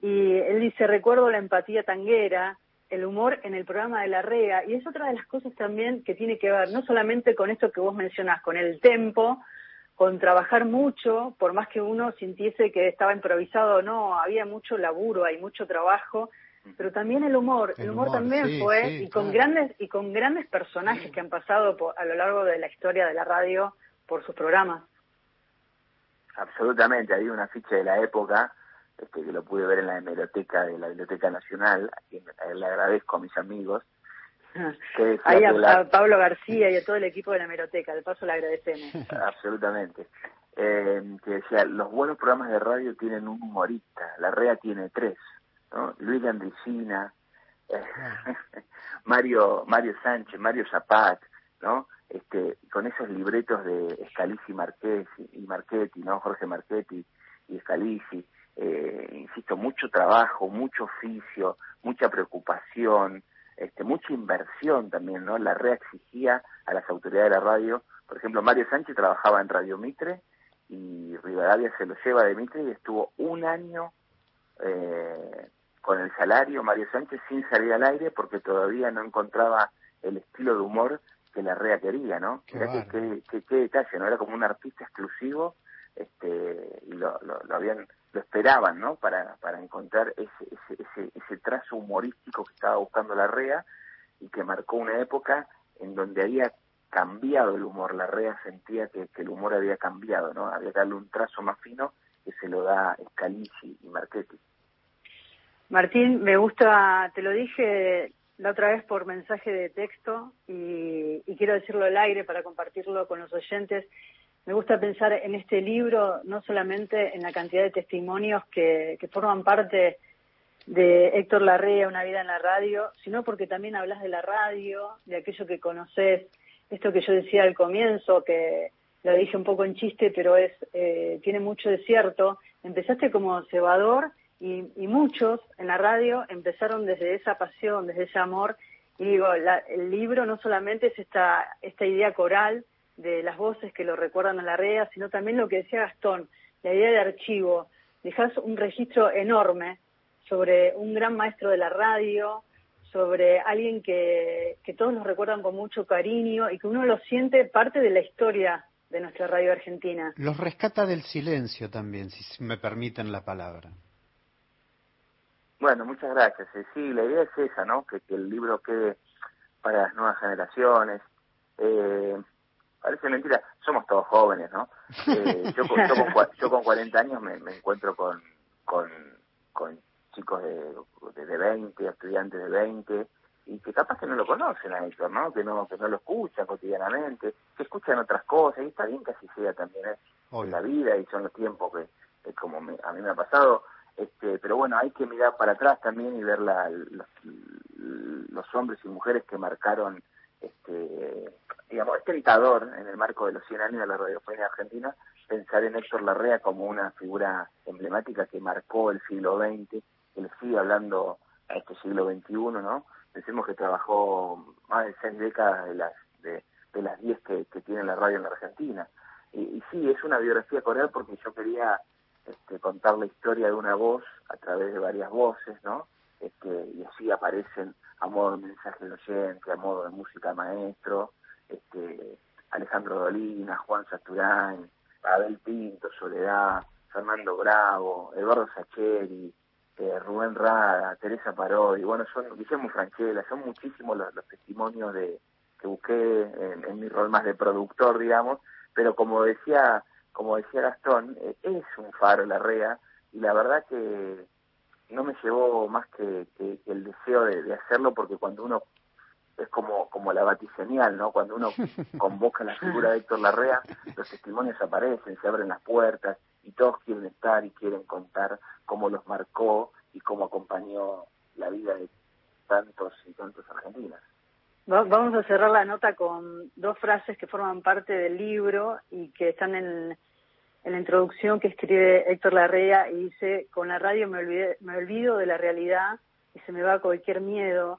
Y él dice, recuerdo la empatía tanguera, el humor en el programa de la REA, y es otra de las cosas también que tiene que ver, no solamente con esto que vos mencionás, con el tempo, con trabajar mucho, por más que uno sintiese que estaba improvisado o no, había mucho laburo, hay mucho trabajo, pero también el humor, el, humor, también fue y con grandes y con grandes personajes que han pasado a lo largo de la historia de la radio por sus programas. Absolutamente, había una ficha de la época este, que lo pude ver en la hemeroteca de la Biblioteca Nacional, a quien le agradezco a mis amigos. <laughs> Ahí a, Pablo García y a todo el equipo de la hemeroteca, de paso le agradecemos. <laughs> Absolutamente. eh, que decía, los buenos programas de radio tienen un humorista, la REA tiene tres, ¿no? Luis Andricina, eh, <laughs> Mario, Mario Sánchez, Mario Zapat, ¿no? Este, con esos libretos de Scalisi y Marchetti, ¿no? Jorge Marchetti y Scalisi, eh, insisto, mucho trabajo, mucho oficio, mucha preocupación, este, mucha inversión también, ¿no? La REA exigía a las autoridades de la radio, por ejemplo, Mario Sánchez trabajaba en Radio Mitre y Rivadavia se lo lleva de Mitre y estuvo un año eh, con el salario Mario Sánchez sin salir al aire porque todavía no encontraba el estilo de humor que la REA quería, ¿no? Qué qué detalle, ¿no? Era como un artista exclusivo este y lo, lo, lo habían lo esperaban no para para encontrar ese, ese ese ese trazo humorístico que estaba buscando la REA y que marcó una época en donde había cambiado el humor. La REA sentía que, que el humor había cambiado no había que darle un trazo más fino que se lo da Scalisi y Marchetti Martín, me gusta, te lo dije la otra vez por mensaje de texto y, y quiero decirlo al aire para compartirlo con los oyentes. Me gusta pensar en este libro no solamente en la cantidad de testimonios que, que forman parte de Héctor Larrea, Una vida en la radio, sino porque también hablas de la radio, de aquello que conoces, esto que yo decía al comienzo, que lo dije un poco en chiste, pero es eh, tiene mucho de cierto. Empezaste como cebador y, y muchos en la radio empezaron desde esa pasión, desde ese amor. Y digo, la- el libro no solamente es esta, esta idea coral de las voces que lo recuerdan a la REA, sino también lo que decía Gastón, la idea de archivo. Dejas un registro enorme sobre un gran maestro de la radio, sobre alguien que, que todos nos recuerdan con mucho cariño y que uno lo siente parte de la historia de nuestra radio argentina. Los rescata del silencio también, si me permiten la palabra. Bueno, muchas gracias. Sí, la idea es esa, ¿no? Que, que el libro quede para las nuevas generaciones. Eh, parece mentira, somos todos jóvenes, ¿no? Eh, yo, con, yo, con, yo con 40 años me, me encuentro con, con, con chicos de, de, de 20, estudiantes de 20, y que capaz que no lo conocen a Héctor, ¿no? Que no, que no lo escuchan cotidianamente, que escuchan otras cosas, y está bien que así sea también, ¿eh? La vida y son los tiempos que, que como me- a mí me ha pasado este pero bueno hay que mirar para atrás también y ver la, los, hombres y mujeres que marcaron este digamos es tentador en el marco de los 100 años de la radiofonía argentina pensar en Héctor Larrea como una figura emblemática que marcó el siglo XX le sigue hablando a este siglo XXI no pensemos que trabajó más de seis décadas de las de, las 10 que, que tiene la radio en la Argentina. Y, y sí, es una biografía coral porque yo quería este, contar la historia de una voz a través de varias voces, ¿no? Este, y así aparecen a modo de mensaje de oyente, a modo de música maestro, este, Alejandro Dolina, Juan Saturán, Abel Pinto, Soledad, Fernando Bravo, Eduardo Sacheri, eh, Rubén Rada, Teresa Parodi, bueno, son Guillermo Franchella, son muchísimos los, los testimonios de que busqué en, en mi rol más de productor, digamos, pero como decía como decía Gastón eh, es un faro la REA y la verdad que no me llevó más que, que- que el deseo de, de hacerlo porque cuando uno es como como la vaticenial no cuando uno <laughs> convoca la figura de Héctor Larrea los testimonios aparecen se abren las puertas y todos quieren estar y quieren contar cómo los marcó y cómo acompañó la vida de tantos y tantos argentinos Vamos a cerrar la nota con dos frases que forman parte del libro y que están en, la introducción que escribe Héctor Larrea y dice, con la radio me, olvidé- me olvido de la realidad y se me va cualquier miedo.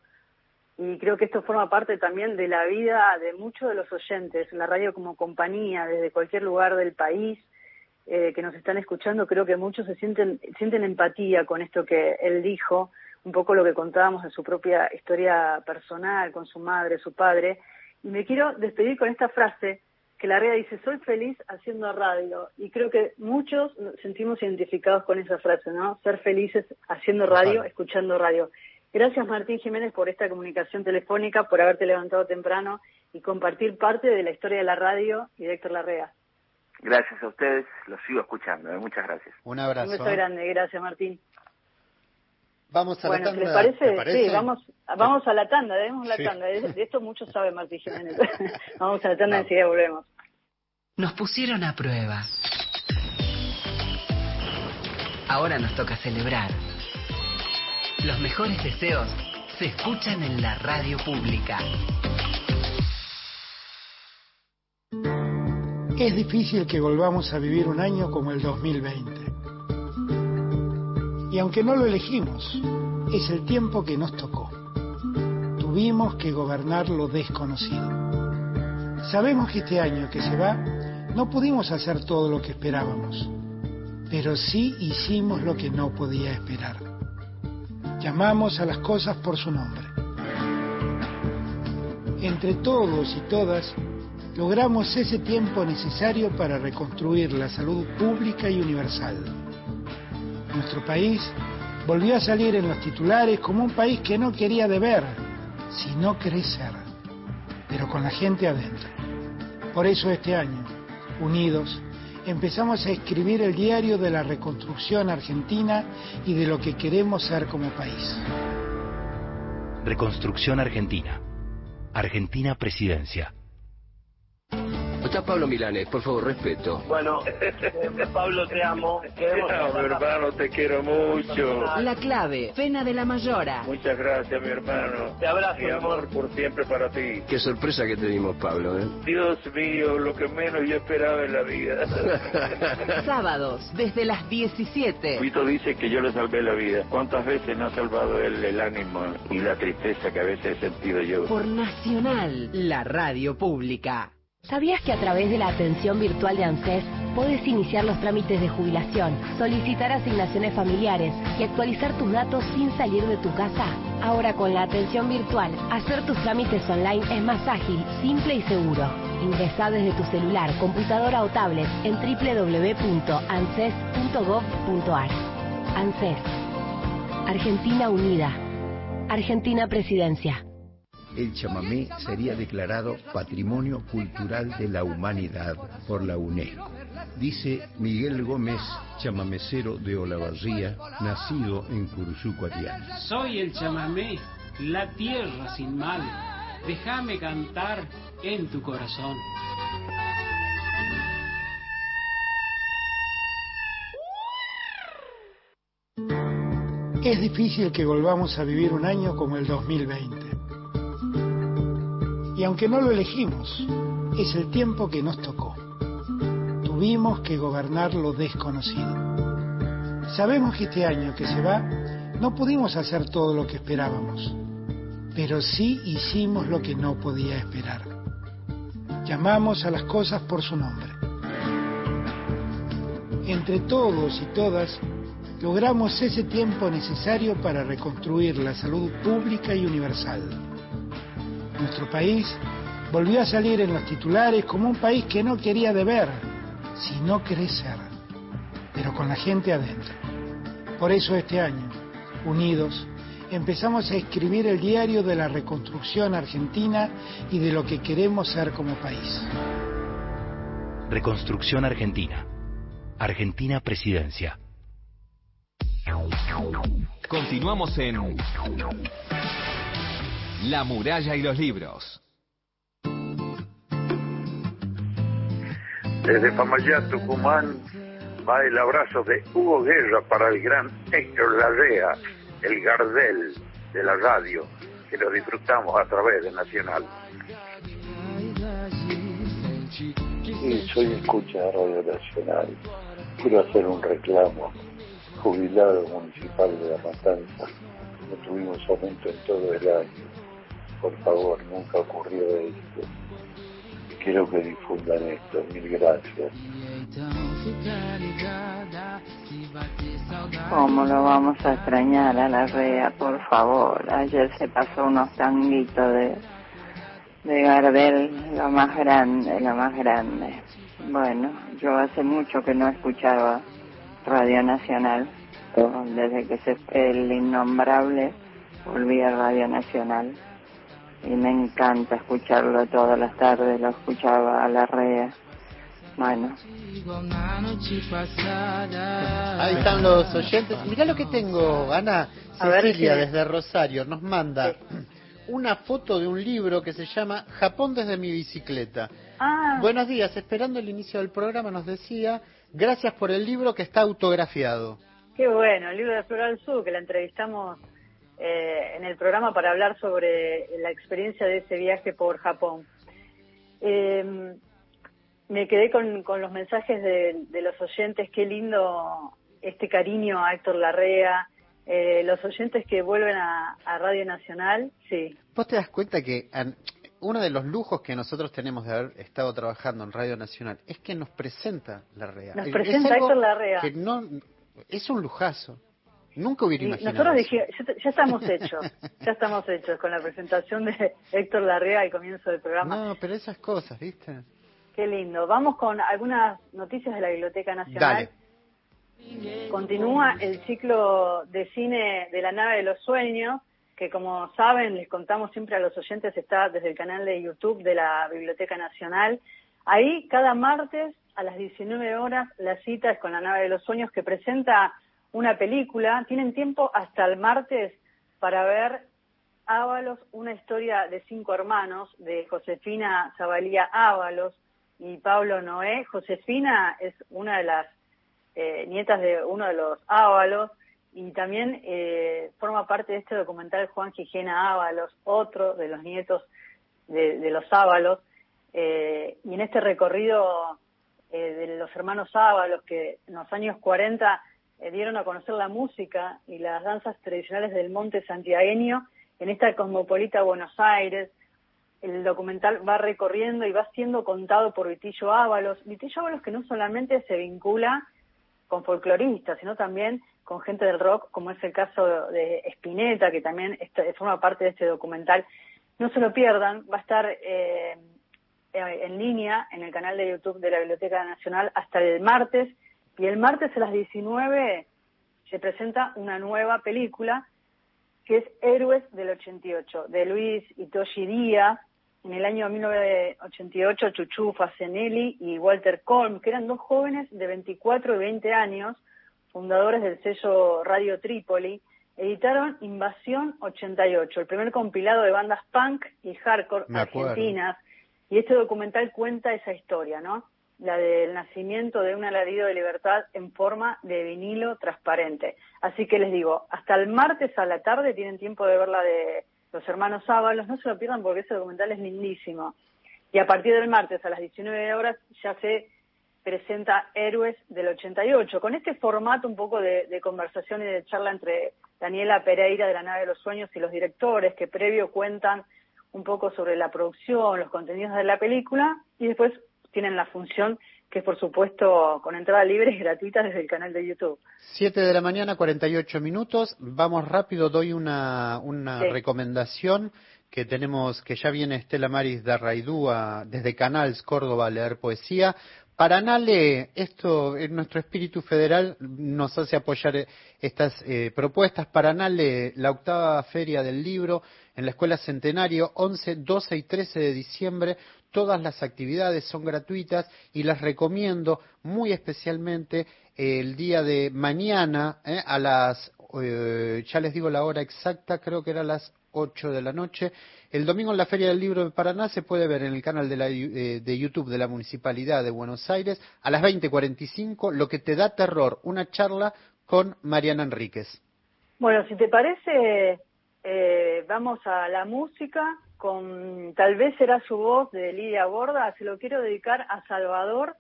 Y creo que esto forma parte también de la vida de muchos de los oyentes, la radio como compañía desde cualquier lugar del país eh, que nos están escuchando, creo que muchos se sienten, sienten empatía con esto que él dijo, un poco lo que contábamos de su propia historia personal, con su madre, su padre. Y me quiero despedir con esta frase que la REA dice, soy feliz haciendo radio. Y creo que muchos nos sentimos identificados con esa frase, ¿no? Ser felices haciendo radio, escuchando radio. Gracias Martín Jiménez por esta comunicación telefónica, por haberte levantado temprano y compartir parte de la historia de la radio y de Héctor Larrea. gracias a ustedes los sigo escuchando ¿eh? muchas gracias Un Un abrazo. beso grande, gracias Martín. Vamos a Bueno, la ¿qué tanda. les parece? ¿te parece? Sí, vamos, vamos a la tanda, demos la Sí. tanda. De, de esto mucho sabe Martín Jiménez. <laughs> <laughs> vamos a la tanda y enseguida volvemos. Nos pusieron a prueba. Ahora nos toca celebrar. Los mejores deseos se escuchan en la radio pública. Es difícil que volvamos a vivir un año como el 2020. Y aunque no lo elegimos, es el tiempo que nos tocó. Tuvimos que gobernar lo desconocido. Sabemos que este año que se va no pudimos hacer todo lo que esperábamos, pero sí hicimos lo que no podía esperar. Llamamos a las cosas por su nombre. Entre todos y todas, logramos ese tiempo necesario para reconstruir la salud pública y universal. Nuestro país volvió a salir en los titulares como un país que no quería deber, sino crecer, pero con la gente adentro. Por eso este año, unidos, empezamos a escribir el diario de la reconstrucción argentina y de lo que queremos ser como país. Reconstrucción Argentina. Argentina Presidencia. Está Pablo Milanes, por favor, respeto. Bueno, <laughs> Pablo, te amo. Queremos mi hermano, te quiero mucho. La clave, Pena de la Mayora. Muchas gracias, mi hermano. Te abrazo, mi amor, por siempre para ti. Qué sorpresa que te dimos, Pablo, ¿eh? Dios mío, lo que menos yo esperaba en la vida. <laughs> Sábados, desde las 17. Vito dice que yo le salvé la vida. ¿Cuántas veces no ha salvado él el ánimo y la tristeza que a veces he sentido yo? Por Nacional, la radio pública. ¿Sabías que a través de la atención virtual de ANSES puedes iniciar los trámites de jubilación, solicitar asignaciones familiares y actualizar tus datos sin salir de tu casa? Ahora con la atención virtual, hacer tus trámites online es más ágil, simple y seguro. Ingresa desde tu celular, computadora o tablet en www.anses.gov.ar. ANSES. Argentina Unida. Argentina Presidencia el chamamé sería declarado Patrimonio Cultural de la Humanidad por la UNESCO. Dice Miguel Gómez, chamamecero de Olavarría, nacido en Curuzú, Soy el chamamé, la tierra sin mal. Déjame cantar en tu corazón. Es difícil que volvamos a vivir un año como el 2020 y aunque no lo elegimos, es el tiempo que nos tocó. Tuvimos que gobernar lo desconocido. Sabemos que este año que se va no pudimos hacer todo lo que esperábamos, pero sí hicimos lo que no podía esperar. Llamamos a las cosas por su nombre. Entre todos y todas, logramos ese tiempo necesario para reconstruir la salud pública y universal nuestro país volvió a salir en los titulares como un país que no quería deber, sino crecer, pero con la gente adentro. Por eso este año, unidos, empezamos a escribir el diario de la reconstrucción argentina y de lo que queremos ser como país. Reconstrucción Argentina. Argentina Presidencia. Continuamos en la muralla y los libros. Desde Famayá, Tucumán, va el abrazo de Hugo Guerra para el gran Héctor Larrea, el Gardel de la radio, que lo disfrutamos a través de Nacional. Sí, soy escucha de Radio Nacional. Quiero hacer un reclamo. Jubilado municipal de La Matanza, no tuvimos aumento en todo el año por favor, nunca ocurrió esto. Quiero que difundan esto, mil gracias. ¿Cómo lo vamos a extrañar a la REA, por favor? Ayer se pasó unos tanguitos de, de Gardel, lo más grande, lo más grande. Bueno, yo hace mucho que no escuchaba Radio Nacional, desde que se fue el innombrable, volví a Radio Nacional y me encanta escucharlo todas las tardes, lo escuchaba a la rea. Bueno. Ahí están los oyentes. Mirá lo que tengo, Ana. Cecilia, desde Rosario, nos manda una foto de un libro que se llama Japón desde mi bicicleta. Ah. Buenos días, esperando el inicio del programa nos decía, gracias por el libro que está autografiado. Qué bueno, el libro de Floral Sur, que la entrevistamos eh, en el programa para hablar sobre la experiencia de ese viaje por Japón. Eh, me quedé con, con los mensajes de, de, los oyentes, qué lindo este cariño a Héctor Larrea, eh, los oyentes que vuelven a, a, Radio Nacional, sí. ¿Vos te das cuenta que uno de los lujos que nosotros tenemos de haber estado trabajando en Radio Nacional es que nos presenta Larrea? Nos presenta Héctor Larrea. Que no, es un lujazo. Nunca hubiera imaginado. Nosotros dijimos, ya, ya, estamos hechos, ya estamos hechos con la presentación de Héctor Larrea al comienzo del programa. No, pero esas cosas, ¿viste? Qué lindo. Vamos con algunas noticias de la Biblioteca Nacional. Dale. Continúa el ciclo de cine de la nave de los sueños, que como saben, les contamos siempre a los oyentes, está desde el canal de YouTube de la Biblioteca Nacional. Ahí, cada martes a las 19 horas, la cita es con la nave de los sueños que presenta una película. Tienen tiempo hasta el martes para ver Ábalos, una historia de cinco hermanos, de Josefina Zabalía Ábalos y Pablo Noé. Josefina es una de las eh, nietas de uno de los Ábalos y también eh, forma parte de este documental Juan Gijena Ábalos, otro de los nietos de, los Ábalos. Eh, y en este recorrido eh, de los hermanos Ábalos, que en los años 40 eh, dieron a conocer la música y las danzas tradicionales del monte santiagueño en esta cosmopolita Buenos Aires. El documental va recorriendo y va siendo contado por Vitillo Ábalos. Vitillo Ábalos que no solamente se vincula con folcloristas, sino también con gente del rock, como es el caso de Spinetta, que también forma parte de este documental. No se lo pierdan, va a estar eh, en línea en el canal de YouTube de la Biblioteca Nacional hasta el martes y el martes a las 19 se presenta una nueva película que es Héroes del 88, de Luis Itoshi Díaz. En el año 1988, Chuchu Fasenelli y Walter Colm, que eran dos jóvenes de 24 y 20 años, fundadores del sello Radio Trípoli, editaron Invasión 88, el primer compilado de bandas punk y hardcore argentinas. Y este documental cuenta esa historia, ¿no? La del nacimiento de un alarido de libertad en forma de vinilo transparente. Así que les digo, hasta el martes a la tarde tienen tiempo de ver la de los hermanos Ábalos, no se lo pierdan porque ese documental es lindísimo. Y a partir del martes a las 19 horas ya se presenta Héroes del 88, con este formato un poco de, de conversación y de charla entre Daniela Pereira de la Nave de los Sueños y los directores que previo cuentan un poco sobre la producción, los contenidos de la película y después tienen la función que es por supuesto con entrada libre y gratuita desde el canal de YouTube. 7 de la mañana, 48 minutos. Vamos rápido, doy una, una sí. recomendación que tenemos, que ya viene Estela Maris de Raidúa desde Canals Córdoba a leer poesía. Paranale, esto en nuestro espíritu federal nos hace apoyar estas eh, propuestas. Paranale, la octava feria del libro en la Escuela Centenario, 11, 12 y 13 de diciembre. Todas las actividades son gratuitas y las recomiendo muy especialmente el día de mañana eh, a las, eh, ya les digo la hora exacta, creo que era las 8 de la noche. El domingo en la Feria del Libro de Paraná se puede ver en el canal de, la, eh, de YouTube de la Municipalidad de Buenos Aires a las 20.45 Lo que te da terror, una charla con Mariana Enríquez. Bueno, si te parece, eh, vamos a la música con Tal vez será su voz de Lidia Borda. Se lo quiero dedicar a Salvador,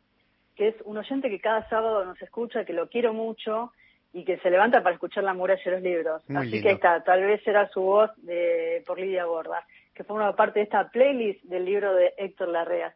que es un oyente que cada sábado nos escucha, que lo quiero mucho y que se levanta para escuchar la muralla de los libros. Muy Así lindo. que ahí está, tal vez será su voz de, por Lidia Borda, que forma parte de esta playlist del libro de Héctor Larrea.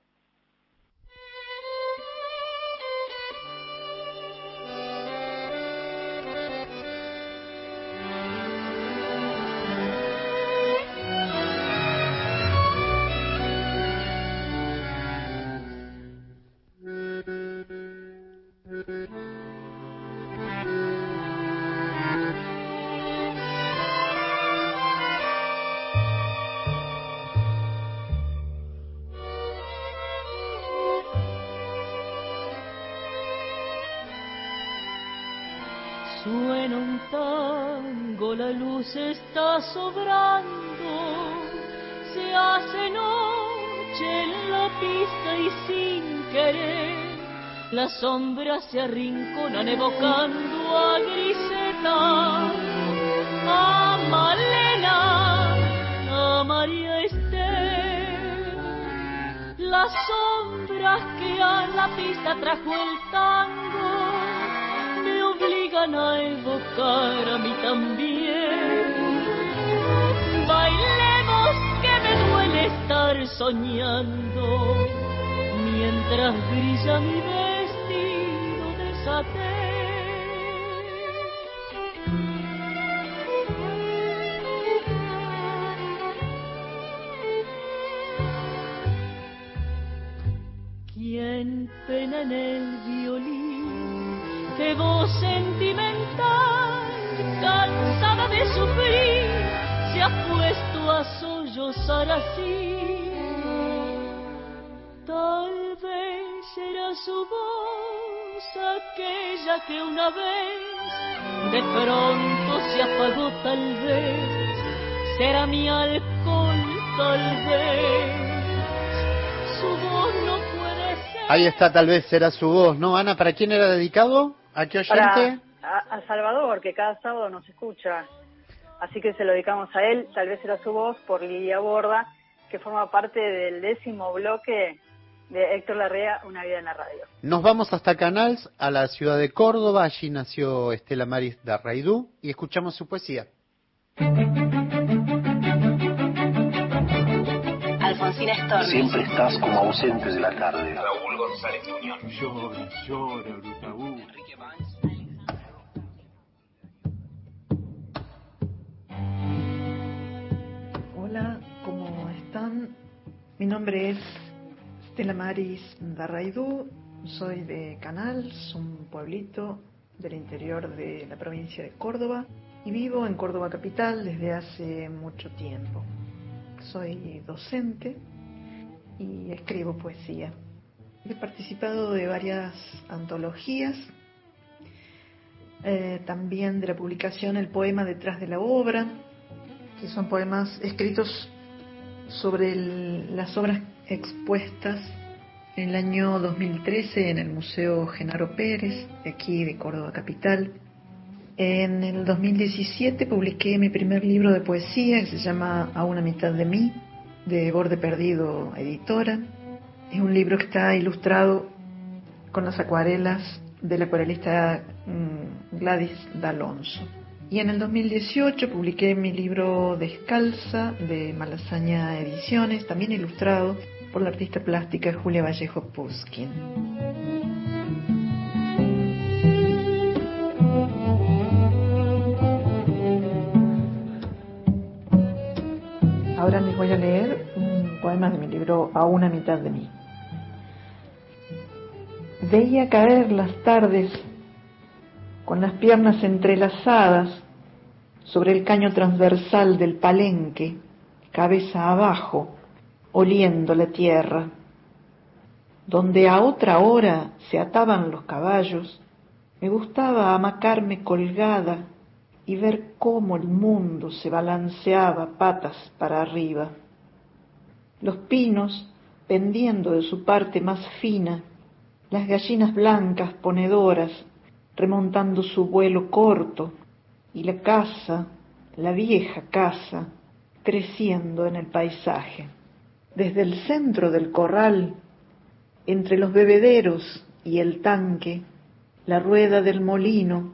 Las sombras se arrinconan evocando a Griseta, a Malena, a María Esther. Las sombras que a la pista trajo el tango me obligan a evocar a mí también. Bailemos que me duele estar soñando mientras brilla mi vestido ¿Quién pena en el violín? ¡Qué voz sentimental! Cansada de sufrir, se ha puesto a sollozar así. Tal vez será su voz aquella que una vez de pronto se apagó, tal vez será mi alcohol, tal vez su voz no puede ser. Ahí está, tal vez será su voz, ¿no? Ana, ¿para quién era dedicado? ¿A qué oyente? Para a, a Salvador, que cada sábado nos escucha. Así que se lo dedicamos a él, tal vez será su voz, por Lidia Borda, que forma parte del décimo bloque de Héctor Larrea, Una vida en la radio. Nos vamos hasta Canals, a la ciudad de Córdoba. Allí nació Estela Maris Darraidú y escuchamos su poesía. Alfonsina Storni. Siempre estás como ausente de la tarde. Raúl González Muñoz. Llora, llora, Brutaú. Hola, ¿cómo están? Mi nombre es Stella Maris Darraidú, soy de Canals, un pueblito del interior de la provincia de Córdoba y vivo en Córdoba capital desde hace mucho tiempo. Soy docente y escribo poesía. He participado de varias antologías, eh, también de la publicación El poema detrás de la obra, que son poemas escritos sobre las obras expuestas en el año 2013 en el Museo Genaro Pérez, de aquí de Córdoba Capital. En el 2017 publiqué mi primer libro de poesía que se llama A una mitad de mí, de Borde Perdido Editora. Es un libro que está ilustrado con las acuarelas de la acuarelista mm, Gladys D'Alonso. Y en el 2018 publiqué mi libro Descalza de Malasaña Ediciones, también ilustrado por la artista plástica Julia Vallejo Puskin. Ahora les voy a leer un poema de mi libro A una mitad de mí. Veía caer las tardes con las piernas entrelazadas sobre el caño transversal del palenque, cabeza abajo, oliendo la tierra. Donde a otra hora se ataban los caballos, me gustaba amacarme colgada y ver cómo el mundo se balanceaba patas para arriba. Los pinos pendiendo de su parte más fina, las gallinas blancas ponedoras remontando su vuelo corto y la casa, la vieja casa, creciendo en el paisaje. Desde el centro del corral, entre los bebederos y el tanque, la rueda del molino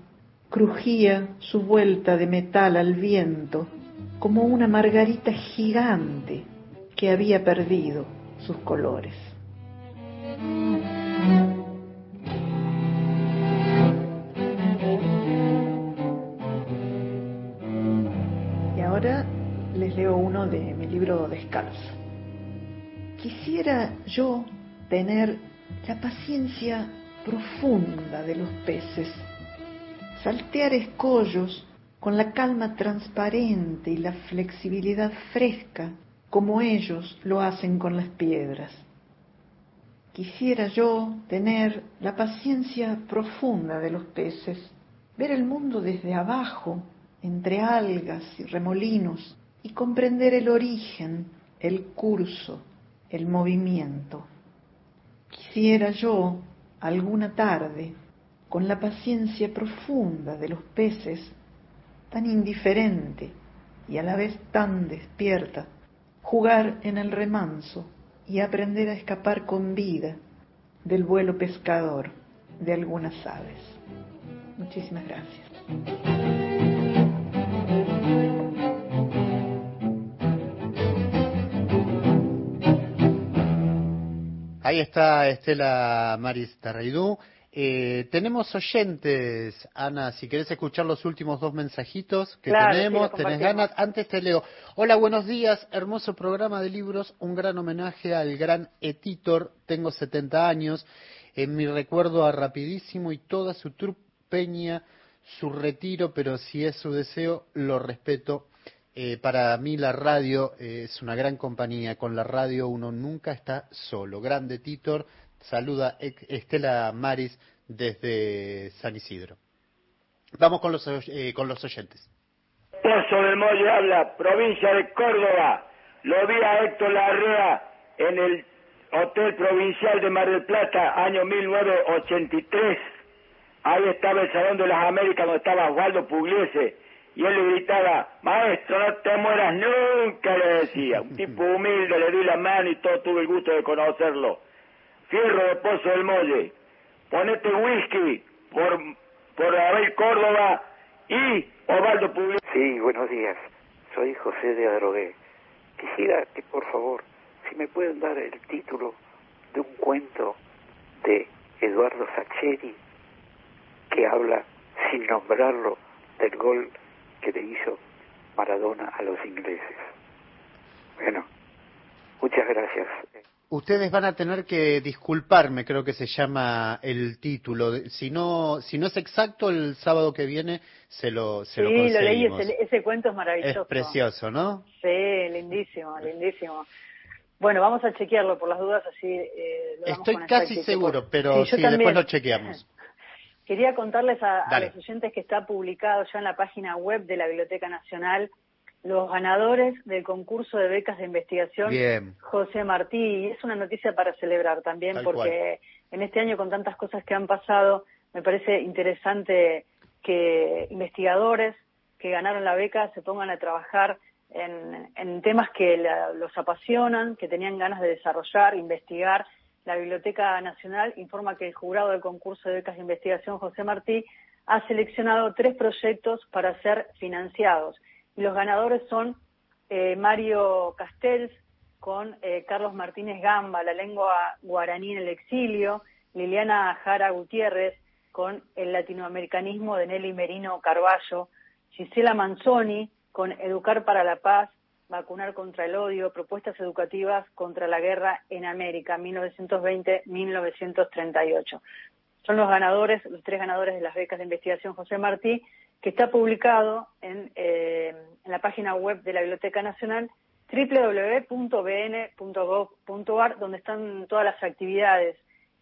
crujía su vuelta de metal al viento como una margarita gigante que había perdido sus colores. Y ahora les leo uno de mi libro Descalzo. Quisiera yo tener la paciencia profunda de los peces, saltear escollos con la calma transparente y la flexibilidad fresca como ellos lo hacen con las piedras. Quisiera yo tener la paciencia profunda de los peces, ver el mundo desde abajo, entre algas y remolinos, y comprender el origen, el curso, el movimiento. Quisiera yo, alguna tarde, con la paciencia profunda de los peces, tan indiferente y a la vez tan despierta, jugar en el remanso y aprender a escapar con vida del vuelo pescador de algunas aves. Muchísimas gracias. Ahí está Estela Maris Tarraidú. Eh, tenemos oyentes, Ana, si querés escuchar los últimos dos mensajitos que tenemos, tenés ganas. Antes te leo. Hola, buenos días, hermoso programa de libros, un gran homenaje al gran Etitor, tengo 70 años, en mi recuerdo a Rapidísimo y toda su trupeña, su retiro, pero si es su deseo, lo respeto eh, para mí la radio eh, es una gran compañía. Con la radio uno nunca está solo. Grande Titor, saluda Estela Maris desde San Isidro. Vamos con los, eh, con los oyentes. Pozo del Molle habla, provincia de Córdoba. Lo vi a Héctor Larrea en el Hotel Provincial de Mar del Plata, año 1983. Ahí estaba el Salón de las Américas donde estaba Osvaldo Pugliese y él le gritaba, maestro, no te mueras nunca, le decía. Un tipo <laughs> humilde, le di la mano y todo tuve el gusto de conocerlo. Fierro de Pozo del Molle, ponete whisky por, por Abel Córdoba y Osvaldo Public. Sí, buenos días. Soy José de Adrogué. Quisiera que, por favor, si me pueden dar el título de un cuento de Eduardo Sacheri que habla, sin nombrarlo, del gol que le hizo Maradona a los ingleses. Bueno, muchas gracias. Ustedes van a tener que disculparme, creo que se llama el título. Si no, si no es exacto, el sábado que viene se lo se sí, lo, leí, ese, cuento es maravilloso. Es precioso, ¿no? Sí, lindísimo, lindísimo. Bueno, vamos a chequearlo por las dudas, así eh, Estoy casi seguro, pero sí, después lo chequeamos. <laughs> Quería contarles a, los oyentes que está publicado ya en la página web de la Biblioteca Nacional los ganadores del concurso de becas de investigación José Martí. Y es una noticia para celebrar también porque en este año con tantas cosas que han pasado, me parece interesante que investigadores que ganaron la beca se pongan a trabajar en, temas que los apasionan, que tenían ganas de desarrollar, investigar la Biblioteca Nacional informa que el jurado del concurso de becas de investigación José Martí ha seleccionado tres proyectos para ser financiados. Los ganadores son eh, Mario Castells con eh, Carlos Martínez Gamba, la lengua guaraní en el exilio, Liliana Jara Gutiérrez con el latinoamericanismo de Nelly Merino Carballo, Gisela Manzoni con Educar para la Paz vacunar contra el odio, propuestas educativas contra la guerra en América, 1920-1938. Son los ganadores, los tres ganadores de las becas de investigación José Martí, que está publicado en, eh, en la página web de la Biblioteca Nacional www.bn.gov.ar, donde están todas las actividades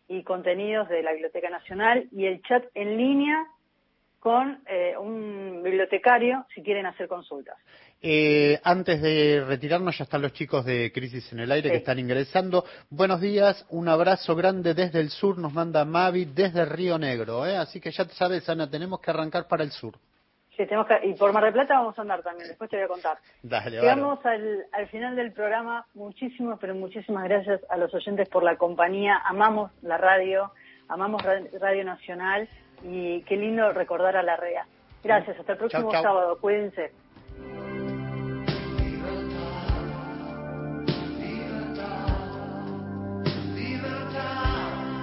y contenidos de la Biblioteca Nacional y el chat en línea con eh, un bibliotecario si quieren hacer consultas. Eh, antes de retirarnos, ya están los chicos de Crisis en el Aire que están ingresando. Buenos días, un abrazo grande desde el sur, nos manda Mavi desde Río Negro. ¿eh? Así que ya sabes, Ana, tenemos que arrancar para el sur. Sí, tenemos que, y por Mar del Plata vamos a andar también, después te voy a contar. Dale, Llegamos al, al final del programa, muchísimas, pero muchísimas gracias a los oyentes por la compañía. Amamos la radio, amamos Radio Nacional y qué lindo recordar a la REA. Gracias, hasta el próximo sábado, cuídense.